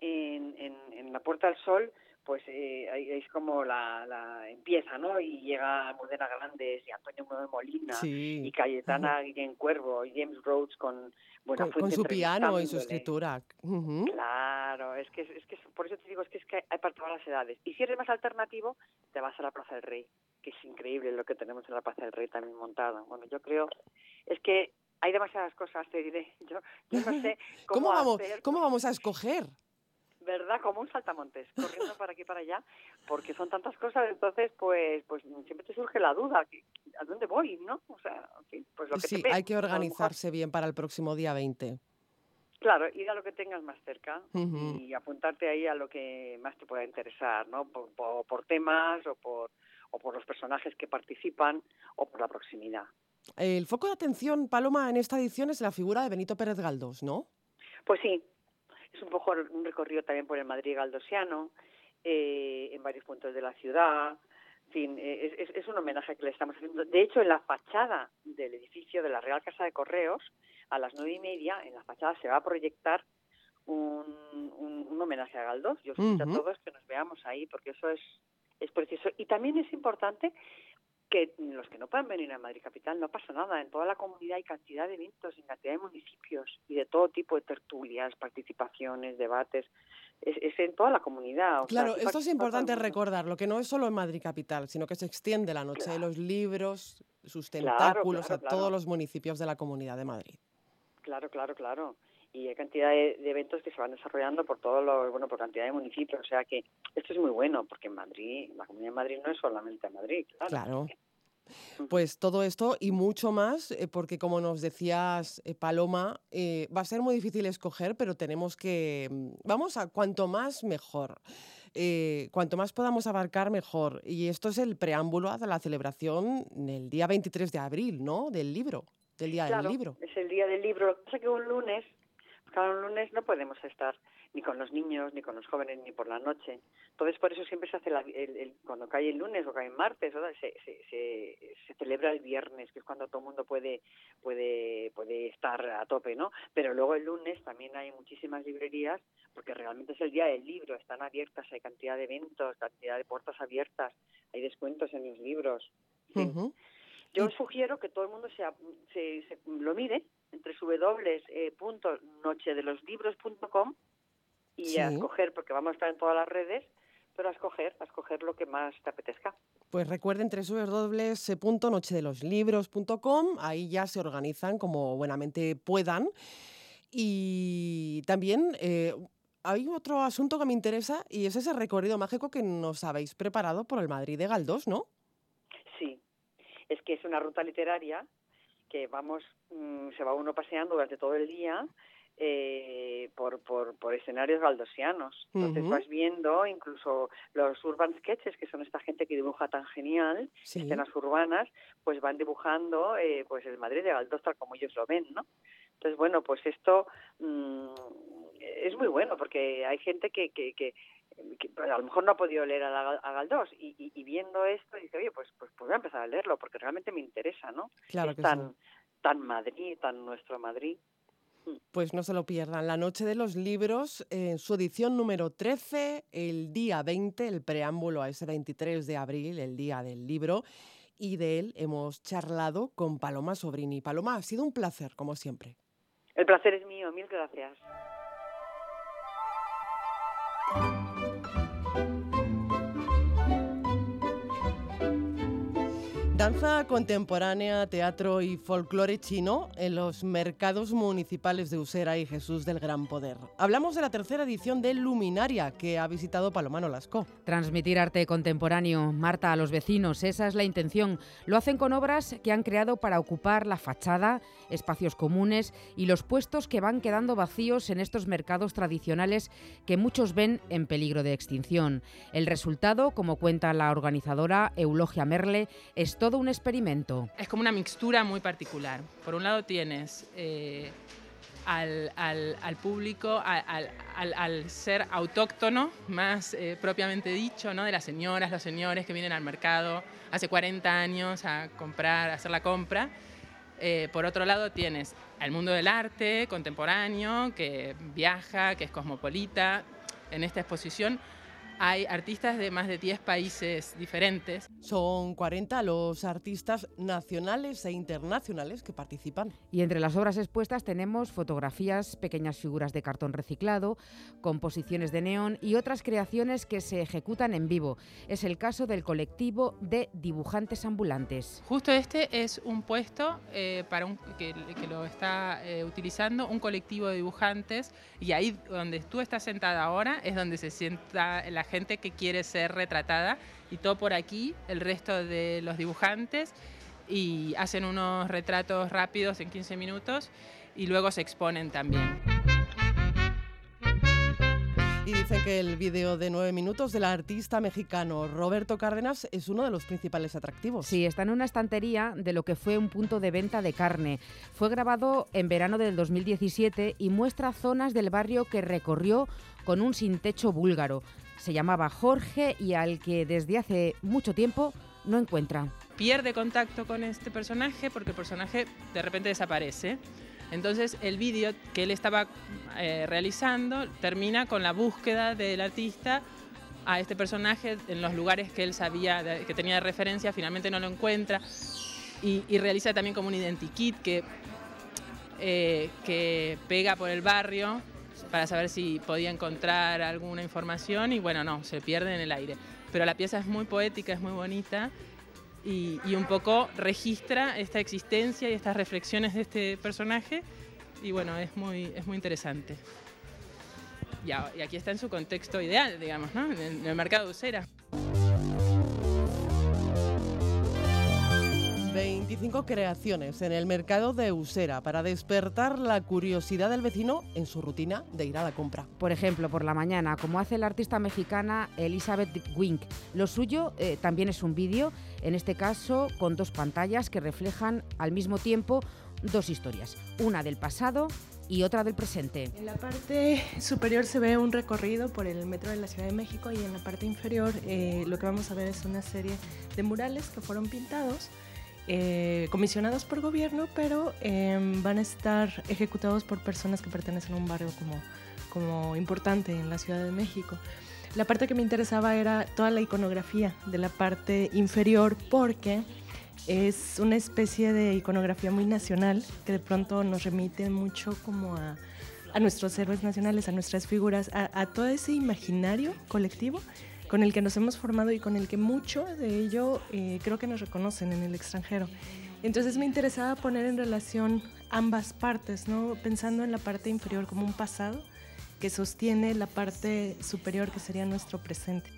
en, en, en la Puerta del Sol, pues eh, es como la, la, empieza, ¿no? Y llega Modena Grandes y Antonio Molina y Cayetana Guillén Cuervo y James Rhodes con bueno, con, su piano y su escritura. Claro, es que, es que por eso te digo, es que, es que hay para todas las edades. Y si eres más alternativo, te vas a la Plaza del Rey, que es increíble lo que tenemos en la Plaza del Rey también montado. Bueno, yo creo, es que hay demasiadas cosas, te diré. Yo, yo no sé cómo, vamos, ¿Cómo vamos a escoger? ¿Verdad? Como un saltamontes, corriendo para aquí para allá, porque son tantas cosas, entonces, pues, pues siempre te surge la duda, ¿a dónde voy, no? O sea, pues lo que Sí, hay que organizarse bien para el próximo día 20. Claro, ir a lo que tengas más cerca y apuntarte ahí a lo que más te pueda interesar, ¿no? Por, por, temas o por, o por los personajes que participan o por la proximidad. El foco de atención, Paloma, en esta edición es la figura de Benito Pérez Galdós, ¿no? Pues sí, es un poco un recorrido también por el Madrid galdosiano, eh, en varios puntos de la ciudad. En fin, eh, es, es, un homenaje que le estamos haciendo. De hecho, en la fachada del edificio de la Real Casa de Correos, a las nueve y media, en la fachada se va a proyectar un, un, homenaje a Galdós. Yo os invito a todos que nos veamos ahí, porque eso es, es precioso. Y también es importante que los que no puedan venir a Madrid Capital no pasa nada. En toda la comunidad hay cantidad de eventos, en cantidad de municipios y de todo tipo de tertulias, participaciones, debates. Es, en toda la comunidad. claro, esto es importante recordar, lo que no es solo en Madrid Capital, sino que se extiende la noche de los libros, sus tentáculos a todos los municipios de la Comunidad de Madrid. Claro, claro, claro y hay cantidad de, eventos que se van desarrollando por todos los, bueno, por cantidad de municipios. O sea que esto es muy bueno, porque en Madrid, la Comunidad de Madrid no es solamente Madrid, claro. Claro. Pues todo esto y mucho más, eh, porque como nos decías, eh, Paloma, eh, va a ser muy difícil escoger, pero tenemos que, mm, vamos a cuanto más mejor. cuanto más podamos abarcar, mejor. Y esto es el preámbulo a la celebración del día 23 de abril, ¿no? Del libro. del Día del Libro. Es el Día del Libro. Lo que pasa es que un lunes, cada un lunes no podemos estar ni con los niños, ni con los jóvenes, ni por la noche. Entonces, por eso siempre se hace el, cuando cae el lunes o cae el martes, se, se, se, celebra el viernes, que es cuando todo el mundo puede, puede, puede estar a tope, ¿no? Pero luego el lunes también hay muchísimas librerías, porque realmente es el día del libro, están abiertas, hay cantidad de eventos, cantidad de puertas abiertas, hay descuentos en los libros. Yo sugiero que todo el mundo se, se, lo mire entre www.nochedeloslibros.com y a escoger, porque vamos a estar en todas las redes, pero a escoger, a escoger lo que más te apetezca. Pues recuerden www.nochedeloslibros.com, ahí ya se organizan como buenamente puedan. Y también eh, hay otro asunto que me interesa y es ese recorrido mágico que nos habéis preparado por el Madrid de Galdós, ¿no? Sí, es que es una ruta literaria que vamos, mm, se va uno paseando durante todo el día eh, por, por, por, escenarios galdosianos. Entonces vas viendo incluso los urban sketches, que son esta gente que dibuja tan genial, escenas urbanas, pues van dibujando eh, pues el Madrid de Galdós tal como ellos lo ven, ¿no? Entonces, bueno, pues esto mm, es muy bueno porque hay gente que, que, que, a lo mejor no ha podido leer a, Galdós y, y, viendo esto dice, oye, pues, pues, pues voy a empezar a leerlo porque realmente me interesa, ¿no? Claro es tan, tan Madrid, tan nuestro Madrid. Pues no se lo pierdan. La Noche de los Libros, en su edición número 13, el día 20, el preámbulo a ese 23 de abril, el día del libro. Y de él hemos charlado con Paloma Sobrini. Paloma, ha sido un placer, como siempre. El placer es mío, mil gracias. thank you Danza contemporánea, teatro y folclore chino en los mercados municipales de Usera y Jesús del Gran Poder. Hablamos de la tercera edición de Luminaria que ha visitado Palomano Lasco. Transmitir arte contemporáneo, Marta, a los vecinos, esa es la intención. Lo hacen con obras que han creado para ocupar la fachada, espacios comunes y los puestos que van quedando vacíos en estos mercados tradicionales que muchos ven en peligro de extinción. El resultado, como cuenta la organizadora Eulogia Merle, es todo un experimento. Es como una mixtura muy particular. Por un lado tienes eh, al, público, al, ser autóctono, más eh, propiamente dicho, ¿no? de las señoras, los señores que vienen al mercado hace 40 años a comprar, a hacer la compra. Eh, por otro lado tienes al mundo del arte contemporáneo, que viaja, que es cosmopolita. En esta exposición hay artistas de más de 10 países diferentes. Son 40 los artistas nacionales e internacionales que participan. Y entre las obras expuestas tenemos fotografías, pequeñas figuras de cartón reciclado, composiciones de neón y otras creaciones que se ejecutan en vivo. Es el caso del colectivo de dibujantes ambulantes. Justo este es un puesto eh, para un, que, lo está eh, utilizando un colectivo de dibujantes y ahí donde tú estás sentada ahora es donde se sienta la gente que quiere ser retratada y todo por aquí, el resto de los dibujantes y hacen unos retratos rápidos en 15 minutos y luego se exponen también. Y dicen que el vídeo de nueve minutos del artista mexicano Roberto Cárdenas es uno de los principales atractivos. Sí, está en una estantería de lo que fue un punto de venta de carne. Fue grabado en verano del 2017 y muestra zonas del barrio que recorrió con un sin techo búlgaro. Se llamaba Jorge y al que desde hace mucho tiempo no encuentra. Pierde contacto con este personaje porque el personaje de repente desaparece. Entonces el vídeo que él estaba eh, realizando termina con la búsqueda del artista a este personaje en los lugares que él sabía, que tenía de referencia, finalmente no lo encuentra y, realiza también como un identikit que, eh, que pega por el barrio para saber si podía encontrar alguna información y bueno, no, se pierde en el aire. Pero la pieza es muy poética, es muy bonita y, un poco registra esta existencia y estas reflexiones de este personaje y bueno, es muy, es muy interesante. Y, aquí está en su contexto ideal, digamos, ¿no? en, el, mercado de Usera. 25 creaciones en el mercado de Usera para despertar la curiosidad del vecino en su rutina de ir a la compra. Por ejemplo, por la mañana, como hace la artista mexicana Elizabeth Wink. Lo suyo eh, también es un vídeo, en este caso con dos pantallas que reflejan al mismo tiempo dos historias, una del pasado y otra del presente. En la parte superior se ve un recorrido por el metro de la Ciudad de México y en la parte inferior eh, lo que vamos a ver es una serie de murales que fueron pintados. Eh, comisionados por gobierno, pero em, van a estar ejecutados por personas que pertenecen a un barrio como, como importante en la Ciudad de México. La parte que me interesaba era toda la iconografía de la parte inferior porque es una especie de iconografía muy nacional que de pronto nos remite mucho como a, a nuestros héroes nacionales, a nuestras figuras, a, a todo ese imaginario colectivo con el que nos hemos formado y con el que mucho de ello eh, creo que nos reconocen en el extranjero. Entonces me interesaba poner en relación ambas partes, ¿no? pensando en la parte inferior como un pasado que sostiene la parte superior que sería nuestro presente.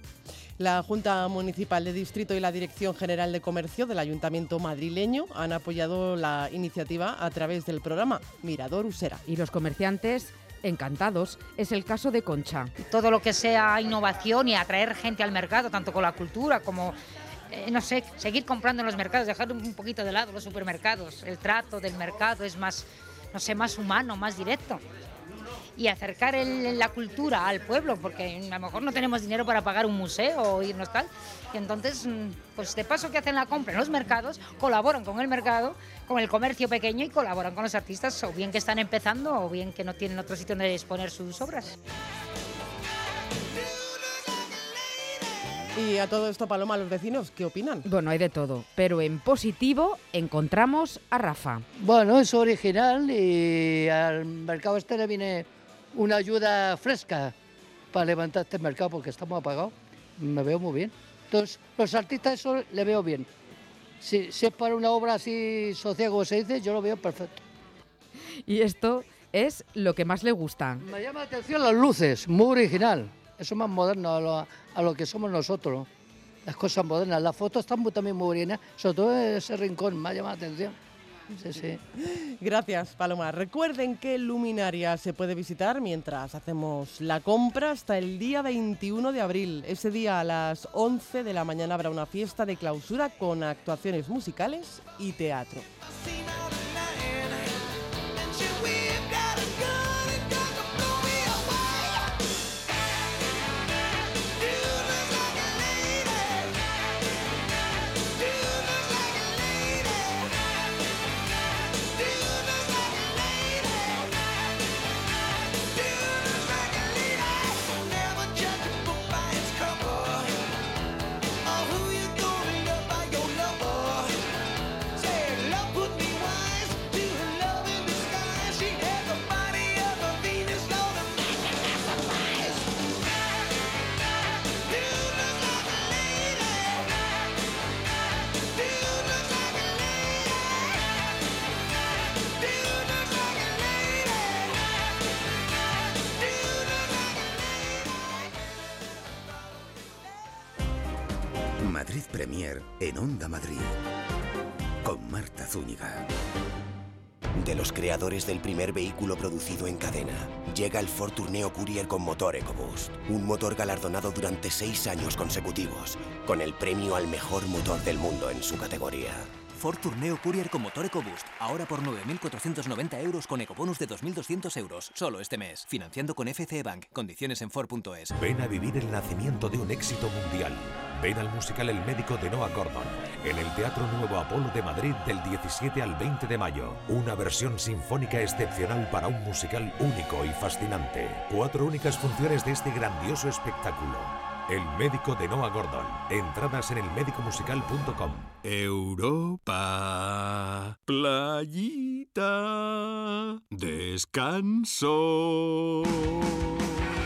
La Junta Municipal de Distrito y la Dirección General de Comercio del Ayuntamiento madrileño han apoyado la iniciativa a través del programa Mirador Usera. Y los comerciantes encantados. Es el caso de Concha. Todo lo que sea innovación y atraer gente al mercado, tanto con la cultura como, eh, no sé, seguir comprando en los mercados, dejar un poquito de lado los supermercados. El trato del mercado es más, no sé, más humano, más directo. Y acercar la cultura al pueblo, porque a lo mejor no tenemos dinero para pagar un museo o irnos tal. Y entonces, mm, pues de paso que hacen la compra en los mercados, colaboran con el mercado, con el comercio pequeño y colaboran con los artistas, o bien que están empezando o bien que no tienen otro sitio donde exponer sus obras. Y a todo esto, Paloma, los vecinos, ¿qué opinan? Bueno, hay de todo, pero en positivo encontramos a Rafa. Bueno, es original y al mercado este le viene una ayuda fresca para levantar este mercado porque estamos apagados. Me veo muy bien. Entonces, los artistas eso le veo bien. Si, si es para una obra así social como se dice, yo lo veo perfecto. Y esto es lo que más le gusta. Me llama la atención las luces, muy original. Eso es más moderno a lo, a lo que somos nosotros. Las cosas modernas. Las fotos están muy- también muy bonitas, sobre todo ese rincón, me ha llamado la atención. Sí, sí. Gracias, Paloma. Recuerden que Luminaria se puede visitar mientras hacemos la compra hasta el día 21 de abril. Ese día a las 11 de la mañana habrá una fiesta de clausura con actuaciones musicales y teatro. En Onda Madrid. Con Marta Zúñiga. De los creadores del primer vehículo producido en cadena, llega el Ford Tourneo Courier con motor EcoBoost. Un motor galardonado durante seis años consecutivos, con el premio al mejor motor del mundo en su categoría. Ford Tourneo Courier con motor EcoBoost. Ahora por 9.490 euros con ecobonus de 2.200 euros. Solo este mes. Financiando con FCE Bank. Condiciones en Ford.es. Ven a vivir el nacimiento de un éxito mundial. Ven al musical El médico de Noah Gordon en el Teatro Nuevo Apolo de Madrid del 17 al 20 de mayo. Una versión sinfónica excepcional para un musical único y fascinante. Cuatro únicas funciones de este grandioso espectáculo. El médico de Noah Gordon. Entradas en elmédicomusical.com. Europa, playita, descanso.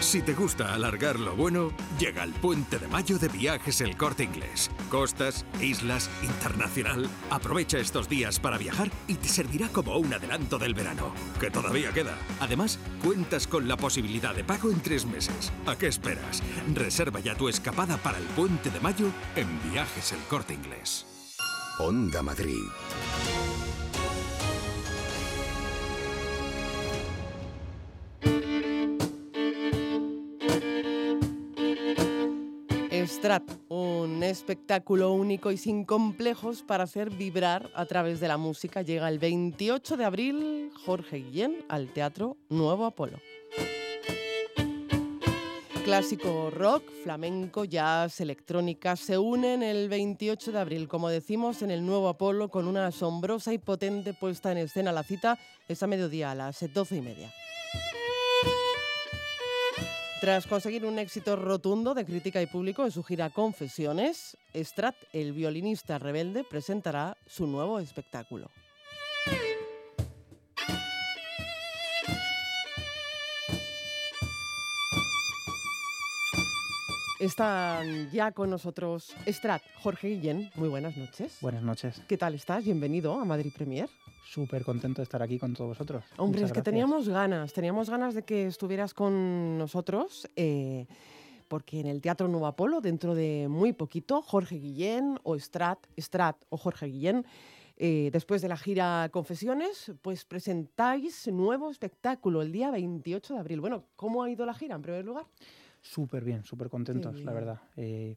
Si te gusta alargar lo bueno, llega el puente de mayo de viajes El Corte Inglés. Costas, islas, internacional. Aprovecha estos días para viajar y te servirá como un adelanto del verano, que todavía queda. Además, cuentas con la posibilidad de pago en tres meses. ¿A qué esperas? Reserva ya tu escapada para el puente de mayo en Viajes El Corte Inglés. Onda Madrid. Strat, un espectáculo único y sin complejos para hacer vibrar a través de la música. Llega el 28 de abril Jorge Guillén al Teatro Nuevo Apolo. Clásico rock, flamenco, jazz, electrónica se unen el 28 de abril, como decimos, en el Nuevo Apolo con una asombrosa y potente puesta en escena. La cita es a mediodía, a las 12 y media. Tras conseguir un éxito rotundo de crítica y público en su gira Confesiones, Strat, el violinista rebelde, presentará su nuevo espectáculo. Están ya con nosotros Strat, Jorge Guillén. Muy buenas noches. Buenas noches. ¿Qué tal estás? Bienvenido a Madrid Premier. Súper contento de estar aquí con todos vosotros. Hombre, Muchas es que gracias. teníamos ganas, teníamos ganas de que estuvieras con nosotros, eh, porque en el Teatro Nuevo Apolo, dentro de muy poquito, Jorge Guillén o Strat, Strat o Jorge Guillén, eh, después de la gira Confesiones, pues presentáis nuevo espectáculo el día 28 de abril. Bueno, ¿cómo ha ido la gira en primer lugar? Súper bien, súper contentos, la verdad. Eh,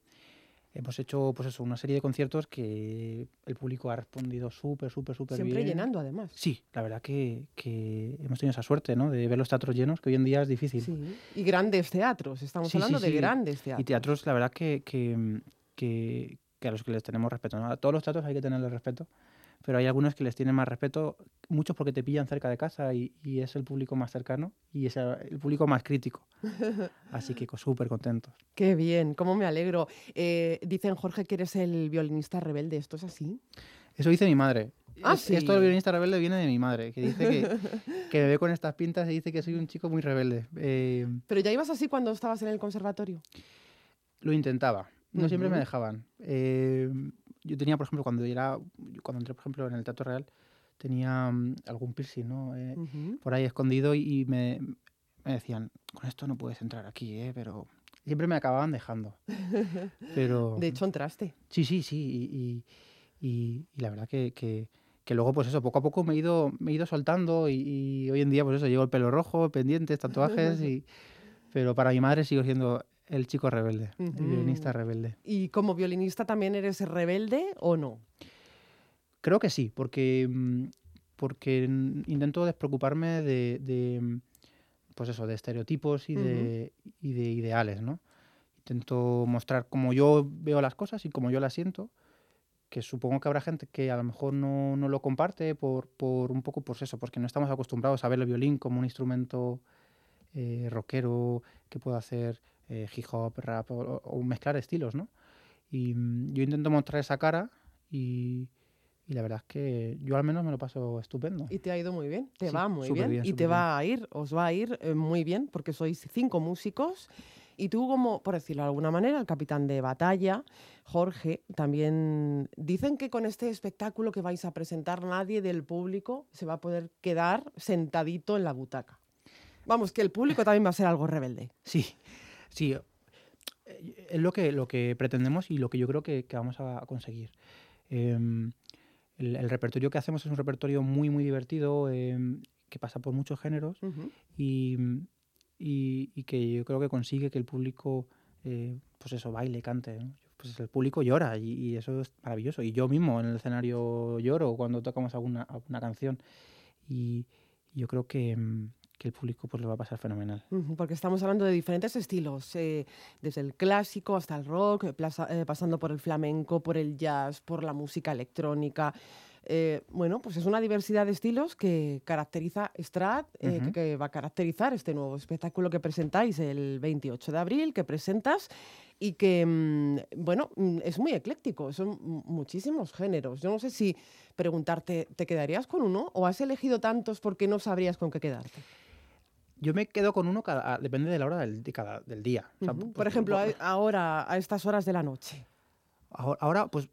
hemos hecho, pues eso, una serie de conciertos que el público ha respondido súper, súper, súper bien. Siempre llenando, además. Sí, la verdad que, que hemos tenido esa suerte, ¿no? De ver los teatros llenos, que hoy en día es difícil. Sí. Y grandes teatros, estamos Sí, sí, hablando de grandes teatros. Y teatros, la verdad que, que, que- que a los que les tenemos respeto. ¿no? A todos los teatros hay que tenerles respeto, pero hay algunos que les tienen más respeto, muchos porque te pillan cerca de casa y, y es el público más cercano y es el público más crítico. Así que súper contentos. Qué bien, cómo me alegro. Eh, dicen, Jorge, que eres el violinista rebelde. ¿Esto es así? Eso dice mi madre. Ah, Es- sí. Esto del violinista rebelde viene de mi madre, que dice que, que me ve con estas pintas y dice que soy un chico muy rebelde. Eh, Pero ya ibas así cuando estabas en el conservatorio. lo intentaba. No siempre me dejaban. Eh, yo tenía, por ejemplo, cuando era, cuando entré, por ejemplo, en el Teatro Real, tenía mm, algún piercing, ¿no? Eh. Por ahí escondido y, y me, me decían, con esto no puedes entrar aquí, ¿eh? Pero siempre me acababan dejando. Pero De hecho, entraste. sí, sí, sí. Y, y- la verdad que, que- que luego, pues eso, poco a poco me he ido, me he ido soltando y, y hoy en día, pues eso, llevo el pelo rojo, pendientes, tatuajes, y, pero para mi madre sigo siendo el chico rebelde, el violinista rebelde. ¿Y como violinista también eres rebelde o no? Creo que sí, porque, mm, porque intento despreocuparme de, de, mm, pues eso, de estereotipos y, de, y de ideales, ¿no? Intento mostrar cómo yo veo las cosas y cómo yo las siento, que supongo que habrá gente que a lo mejor no, no lo comparte por, por un poco, pues eso, porque no estamos acostumbrados a ver el violín como un instrumento eh, rockero que puede hacer eh, hip hop, rap o, o mezclar estilos, ¿no? Y mm, yo intento mostrar esa cara y, y la verdad es que yo al menos me lo paso estupendo. Y te ha ido muy bien, te Sí, va muy bien, bien, y te súper va a ir, os va a ir eh, muy bien porque sois cinco músicos y tú como, por decirlo de alguna manera, el capitán de batalla, Jorge, también dicen que con este espectáculo que vais a presentar nadie del público se va a poder quedar sentadito en la butaca. Vamos, que el público también va a ser algo rebelde. Sí, sí. eh, Es lo que, lo que pretendemos y lo que yo creo que, que vamos a conseguir. Em, el, el repertorio que hacemos es un repertorio muy, muy divertido, em, que pasa por muchos géneros y, y- y que yo creo que consigue que el público, eh, pues eso, baile, cante. ¿no? Pues el público llora y, y eso es maravilloso. Y yo mismo en el escenario lloro cuando tocamos alguna, alguna canción. Y, yo creo que, mm, que el público pues lo va a pasar fenomenal. Porque estamos hablando de diferentes estilos, eh, desde el clásico hasta el rock, eh, plaza- eh, pasando por el flamenco, por el jazz, por la música electrónica. Eh, bueno, pues es una diversidad de estilos que caracteriza Strat, que- que va a caracterizar este nuevo espectáculo que presentáis el 28 de abril, que presentas y que, mm, bueno, mm, es muy ecléctico, son mu- muchísimos géneros. Yo no sé si preguntarte, ¿te quedarías con uno o has elegido tantos porque no sabrías con qué quedarte? Yo me quedo con uno, cada, depende de la hora del, de cada, del día. O sea, Ujú. pues, Por ejemplo, por- a- ahora, a estas horas de la noche. Ahora, ahora, pues,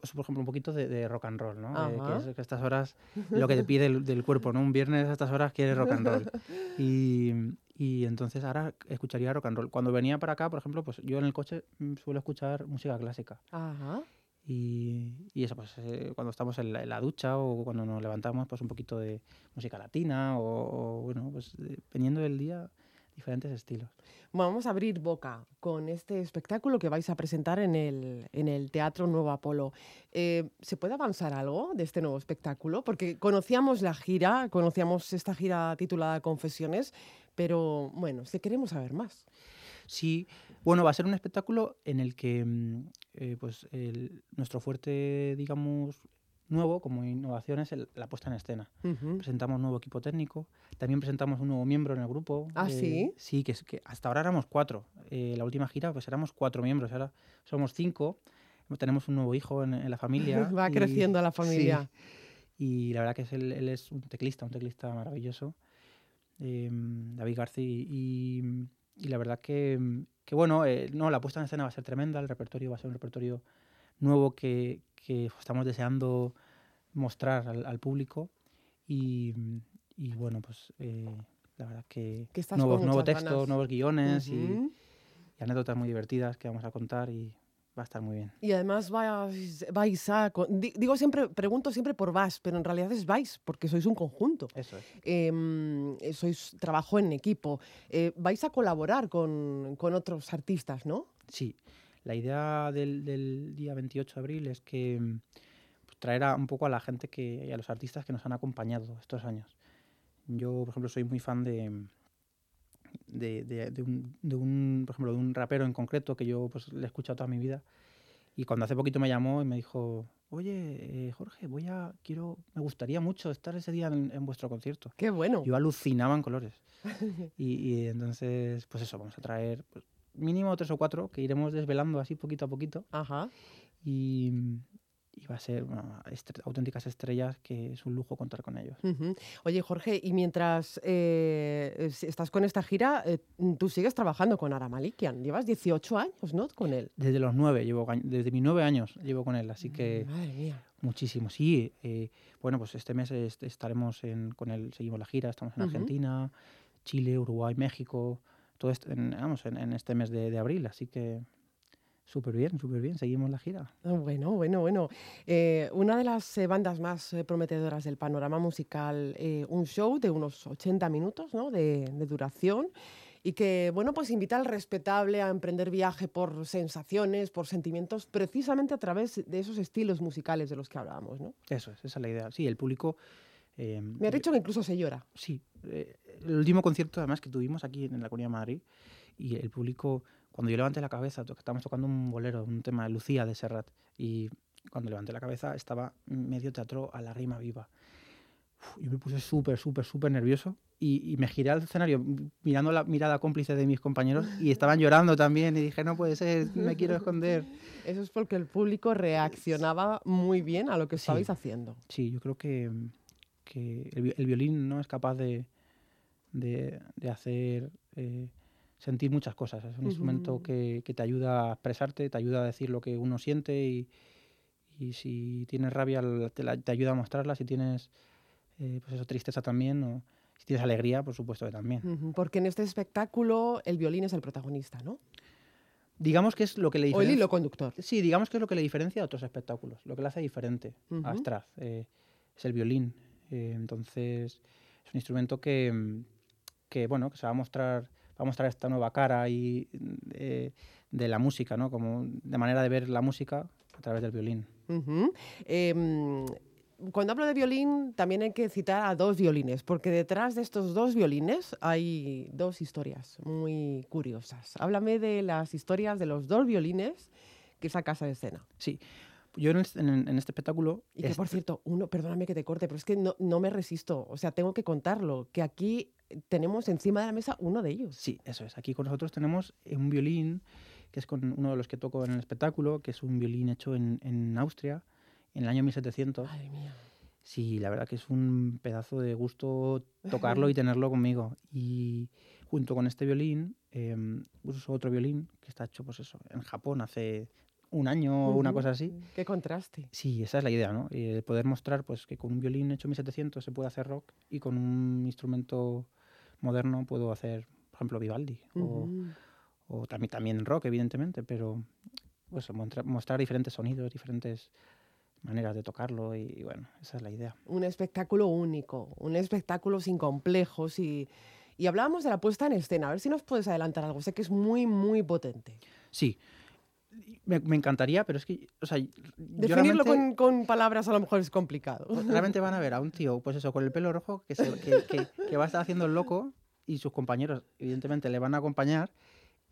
pues, por ejemplo, un poquito de, de rock and roll, ¿no? Eh, que es que estas horas, lo que te pide el, del cuerpo, ¿no? Un viernes a estas horas quieres rock and roll. Y, y entonces ahora escucharía rock and roll. Cuando venía para acá, por ejemplo, pues yo en el coche mm, suelo escuchar música clásica. Ajá. Y, y eso, pues eh, cuando estamos en la, en la ducha o cuando nos levantamos, pues un poquito de música latina o, o, bueno, pues dependiendo del día, diferentes estilos. Vamos a abrir boca con este espectáculo que vais a presentar en el, en el Teatro Nuevo Apolo. Eh, ¿Se puede avanzar algo de este nuevo espectáculo? Porque conocíamos la gira, conocíamos esta gira titulada Confesiones, pero bueno, si queremos saber más. Sí, bueno, va a ser un espectáculo en el que mm, eh, pues el- nuestro fuerte, digamos, nuevo como innovación es el- la puesta en escena. Ujú. Presentamos nuevo equipo técnico, también presentamos un nuevo miembro en el grupo. ¿Ah, sí? Sí, que, que hasta ahora éramos cuatro. Eh, la última gira pues éramos cuatro miembros, ahora somos cinco. Tenemos un nuevo hijo en, en la familia. Va creciendo la sí, familia. y la verdad que es él, él es un teclista, un teclista maravilloso, eh, David García. Y, y la verdad que, que bueno, eh, no, la puesta en escena va a ser tremenda, el repertorio va a ser un repertorio nuevo que, que estamos deseando mostrar al, al público. Y, y bueno, pues eh, la verdad que, Que nuevos, textos, ganas. nuevos guiones y- y anécdotas muy divertidas que vamos a contar y va a estar muy bien. Y además vais, vais a... Digo siempre, pregunto siempre por vas, pero en realidad es vais, porque sois un conjunto. Eso es. Em, eh, sois trabajo en equipo. Eh, vais a colaborar con, con otros artistas, ¿no? Sí, la idea del, del día 28 de abril es que mm, pues, traer a, un poco a la gente que, y a los artistas que nos han acompañado estos años. Yo, por ejemplo, soy muy fan de, mm, de, de- de un, de un, por ejemplo, de un rapero en concreto que yo pues, le he escuchado toda mi vida. Y cuando hace poquito me llamó y me dijo, oye, eh, Jorge, voy a, quiero, me gustaría mucho estar ese día en, en vuestro concierto. Qué bueno. Yo alucinaba en colores. Y, y entonces, pues eso, vamos a traer pues, mínimo tres o cuatro que iremos desvelando así poquito a poquito. Ajá. Y, y va a ser bueno, estre- auténticas estrellas que es un lujo contar con ellos. Ujú. Oye, Jorge, y mientras eh, es- estás con esta gira, eh, tú sigues trabajando con Ara Malikian. Llevas 18 años, ¿no? Con él. Desde los nueve, llevo, ga- desde mis nueve años llevo con él, así que Madre mía. muchísimo. Sí, eh, bueno, pues este mes est- estaremos en- con él, seguimos la gira, estamos en Ujú. Argentina, Chile, Uruguay, México, todo esto en, vamos, en, en este mes de, de abril, así que súper bien, súper bien, seguimos la gira. Ah, Bueno, bueno, bueno. Eh, una de las eh, bandas más eh, prometedoras del panorama musical, eh, un show de unos 80 minutos ¿no? de, de duración y que, bueno, pues invita al respetable a emprender viaje por sensaciones, por sentimientos, precisamente a través de esos estilos musicales de los que hablábamos, ¿no? Eso es, esa es la idea. Sí, el público... eh, Me ha dicho que incluso se llora. Sí, eh, el último concierto además que tuvimos aquí en la Comunidad de Madrid y el público, cuando yo levanté la cabeza, estábamos tocando un bolero, un tema de Lucía de Serrat y cuando levanté la cabeza estaba medio teatro a la rima viva. Uf, yo me puse súper, súper, súper nervioso y, y me giré al escenario mirando la mirada cómplice de mis compañeros y estaban llorando también y dije, no puede ser, me quiero esconder. Eso es porque el público reaccionaba muy bien a lo que estabais Sí. haciendo. Sí, yo creo que, que el, el violín no es capaz de, de, de hacer eh, sentir muchas cosas. Es un instrumento que, que te ayuda a expresarte, te ayuda a decir lo que uno siente y, y si tienes rabia te, la- te ayuda a mostrarla, si tienes eh, pues eso, tristeza también, o si tienes alegría, por supuesto que también. Porque en este espectáculo el violín es el protagonista, ¿no? Digamos que es lo que le O el diferencia. hilo conductor. Sí, digamos que es lo que le diferencia a otros espectáculos, lo que le hace diferente a Straz. eh, es el violín. eh, entonces, es un instrumento que, que, bueno, que se va a mostrar, a mostrar esta nueva cara y, eh, de la música, ¿no? Como de manera de ver la música a través del violín. Em, cuando hablo de violín, también hay que citar a dos violines, porque detrás de estos dos violines hay dos historias muy curiosas. Háblame de las historias de los dos violines que es a escena. Sí. Yo en, este- en- en este espectáculo... Y que, por cierto, uno, perdóname que te corte, pero es que no, no me resisto. O sea, tengo que contarlo, que aquí tenemos encima de la mesa uno de ellos. Sí, eso es. Aquí con nosotros tenemos un violín, que es con uno de los que toco en el espectáculo, que es un violín hecho en, en Austria en el año 1700. Madre mía. Sí, la verdad que es un pedazo de gusto tocarlo y tenerlo conmigo. Y junto con este violín, eh, uso otro violín que está hecho, pues eso, en Japón hace un año o una Ujú. cosa así. Qué contraste. Sí, esa es la idea, ¿no? Eh, poder mostrar pues, que con un violín hecho en 1700 se puede hacer rock y con un instrumento moderno puedo hacer, por ejemplo, Vivaldi. o- Ujú. o, también, también rock, evidentemente, pero pues, mostrar, diferentes sonidos, diferentes maneras de tocarlo y, bueno, esa es la idea. Un espectáculo único, un espectáculo sin complejos y, y hablábamos de la puesta en escena. A ver si nos puedes adelantar algo. Sé que es muy, muy potente. Sí, me, me, encantaría, pero es que, o sea, definirlo con, con, palabras a lo mejor es complicado. Realmente van a ver a un tío, pues eso, con el pelo rojo, que, se, que, que, que, va a estar haciendo el loco y sus compañeros, evidentemente, le van a acompañar.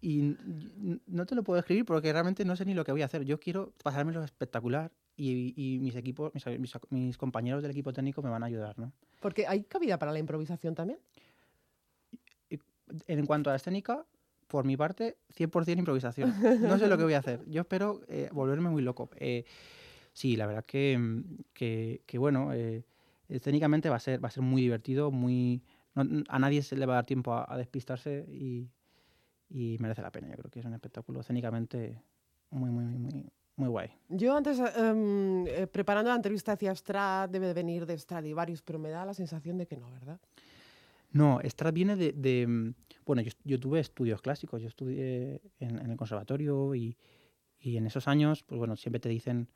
Y no te lo puedo escribir porque realmente no sé ni lo que voy a hacer. Yo quiero pasármelo espectacular y, y mis equipos, mis, mis, mis, compañeros del equipo técnico me van a ayudar, ¿no? Porque hay cabida para la improvisación también. En cuanto a la escénica, por mi parte, 100% improvisación. No sé lo que voy a hacer. Yo espero eh, volverme muy loco. Eh, sí, la verdad que, que, que bueno, eh, escénicamente va a, ser, va a ser muy divertido, muy... No, a nadie se le va a dar tiempo a, a despistarse y, y, merece la pena. Yo creo que es un espectáculo escénicamente muy, muy, muy, muy guay. Yo antes, um, eh, preparando la entrevista hacia Strad, debe de venir de Stradivarius, pero me da la sensación de que no, ¿verdad? No, Strad viene de... de bueno, yo, yo, tuve estudios clásicos, yo estudié en, en el conservatorio y, y, en esos años, pues bueno, siempre te dicen,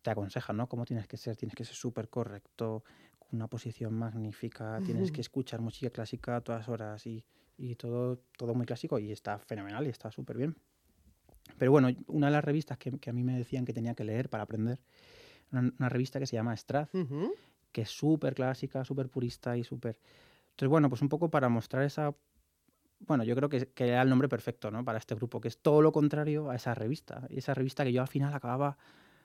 te aconsejan, ¿no? Cómo tienes que ser, tienes que ser súper correcto, con una posición magnífica, tienes que escuchar música clásica a todas horas y, y todo, todo muy clásico y está fenomenal y está súper bien. Pero bueno, una de las revistas que, que, a mí me decían que tenía que leer para aprender, una, una revista que se llama Strad, uh -huh. que es súper clásica, súper purista y súper... Entonces, bueno, pues un poco para mostrar esa... Bueno, yo creo que, que, era el nombre perfecto, ¿no? Para este grupo, que es todo lo contrario a esa revista. Y esa revista que yo al final acababa,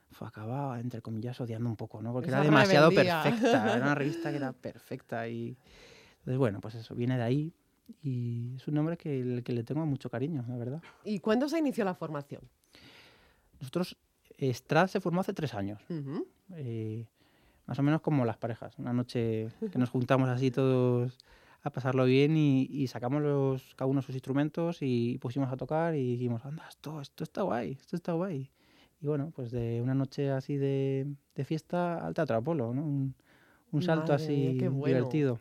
fue, acababa entre comillas, odiando un poco, ¿no? Porque esa era demasiado rebeldía. perfecta. Era una revista que era perfecta y... Entonces, bueno, pues eso, viene de ahí, y es un nombre que, que le tengo mucho cariño, la verdad. ¿Y cuándo se inició la formación? Nosotros, Strad se formó hace tres años, uh -huh. eh, más o menos como las parejas. Una noche que nos juntamos así todos a pasarlo bien y, y, sacamos los, cada uno sus instrumentos y pusimos a tocar y dijimos, anda, esto, esto está guay, esto está guay. Y bueno, pues de una noche así de, de fiesta al Teatro Apolo, ¿no? Un, un salto Madre así bueno. divertido.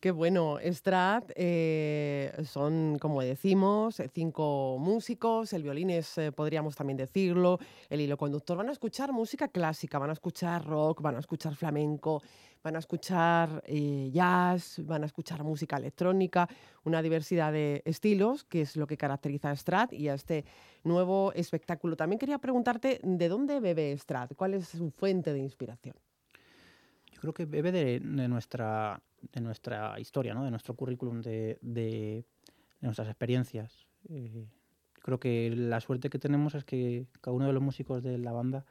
Qué bueno, Strat eh, son, como decimos, cinco músicos, el violín es, eh, podríamos también decirlo, el hilo conductor. Van a escuchar música clásica, van a escuchar rock, van a escuchar flamenco, van a escuchar eh, jazz, van a escuchar música electrónica, una diversidad de estilos, que es lo que caracteriza a Strat y a este nuevo espectáculo. También quería preguntarte, ¿de dónde bebe Strat? ¿Cuál es su fuente de inspiración? Creo que bebe de, de nuestra de nuestra historia, ¿no? de nuestro currículum, de, de, de nuestras experiencias. Eh, creo que la suerte que tenemos es que cada uno de los músicos de la banda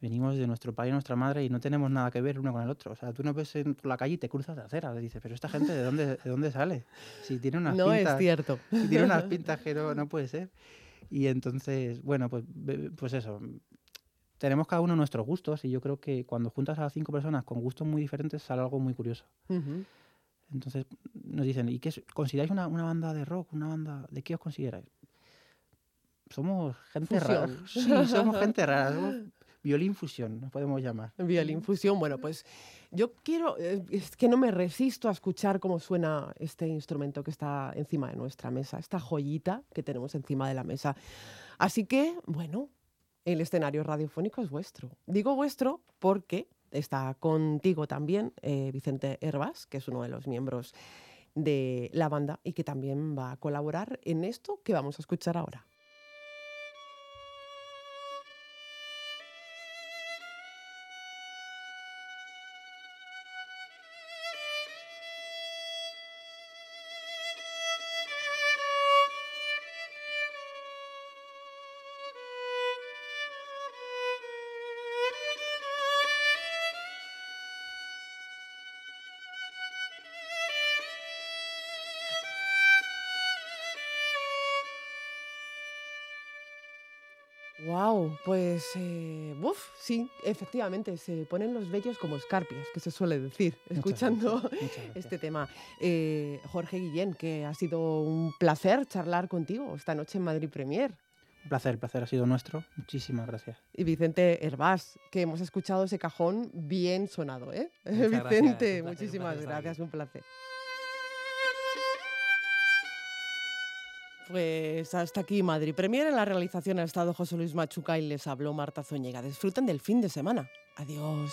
venimos de nuestro padre y nuestra madre y no tenemos nada que ver uno con el otro. O sea, tú no ves en, por la calle y te cruzas de acera. Y dices, pero esta gente, ¿de dónde, de dónde sale? Si tiene unas no pintas... es cierto. Si tiene unas pintas que no, no puede ser. Y entonces, bueno, pues, pues eso, tenemos cada uno nuestros gustos y yo creo que cuando juntas a cinco personas con gustos muy diferentes sale algo muy curioso. Uh -huh. Entonces nos dicen, ¿y qué es? ¿Consideráis una, una, banda de rock? ¿Una banda? ¿De qué os consideráis? Somos gente fusión. rara. Sí, somos gente rara. Somos violín fusión, nos podemos llamar. Violín fusión, bueno, pues yo quiero, eh, es que no me resisto a escuchar cómo suena este instrumento que está encima de nuestra mesa, esta joyita que tenemos encima de la mesa. Así que, bueno, el escenario radiofónico es vuestro. Digo vuestro porque está contigo también eh, Vicente Herbas, que es uno de los miembros de la banda y que también va a colaborar en esto que vamos a escuchar ahora. Wow, pues, eh, uf, sí, efectivamente, se ponen los vellos como escarpias, que se suele decir, escuchando gracias, este tema. Eh, Jorge Guillén, que ha sido un placer charlar contigo esta noche en Madrid Premier. Un placer, el placer ha sido nuestro. Muchísimas gracias. Y Vicente Herbás, que hemos escuchado ese cajón bien sonado, ¿eh? Muchas Vicente, gracias, muchísimas gracias, un placer. Pues hasta aquí Madrid Premier. En la realización ha estado José Luis Machuca y les habló Marta Zúñiga. Disfruten del fin de semana. Adiós.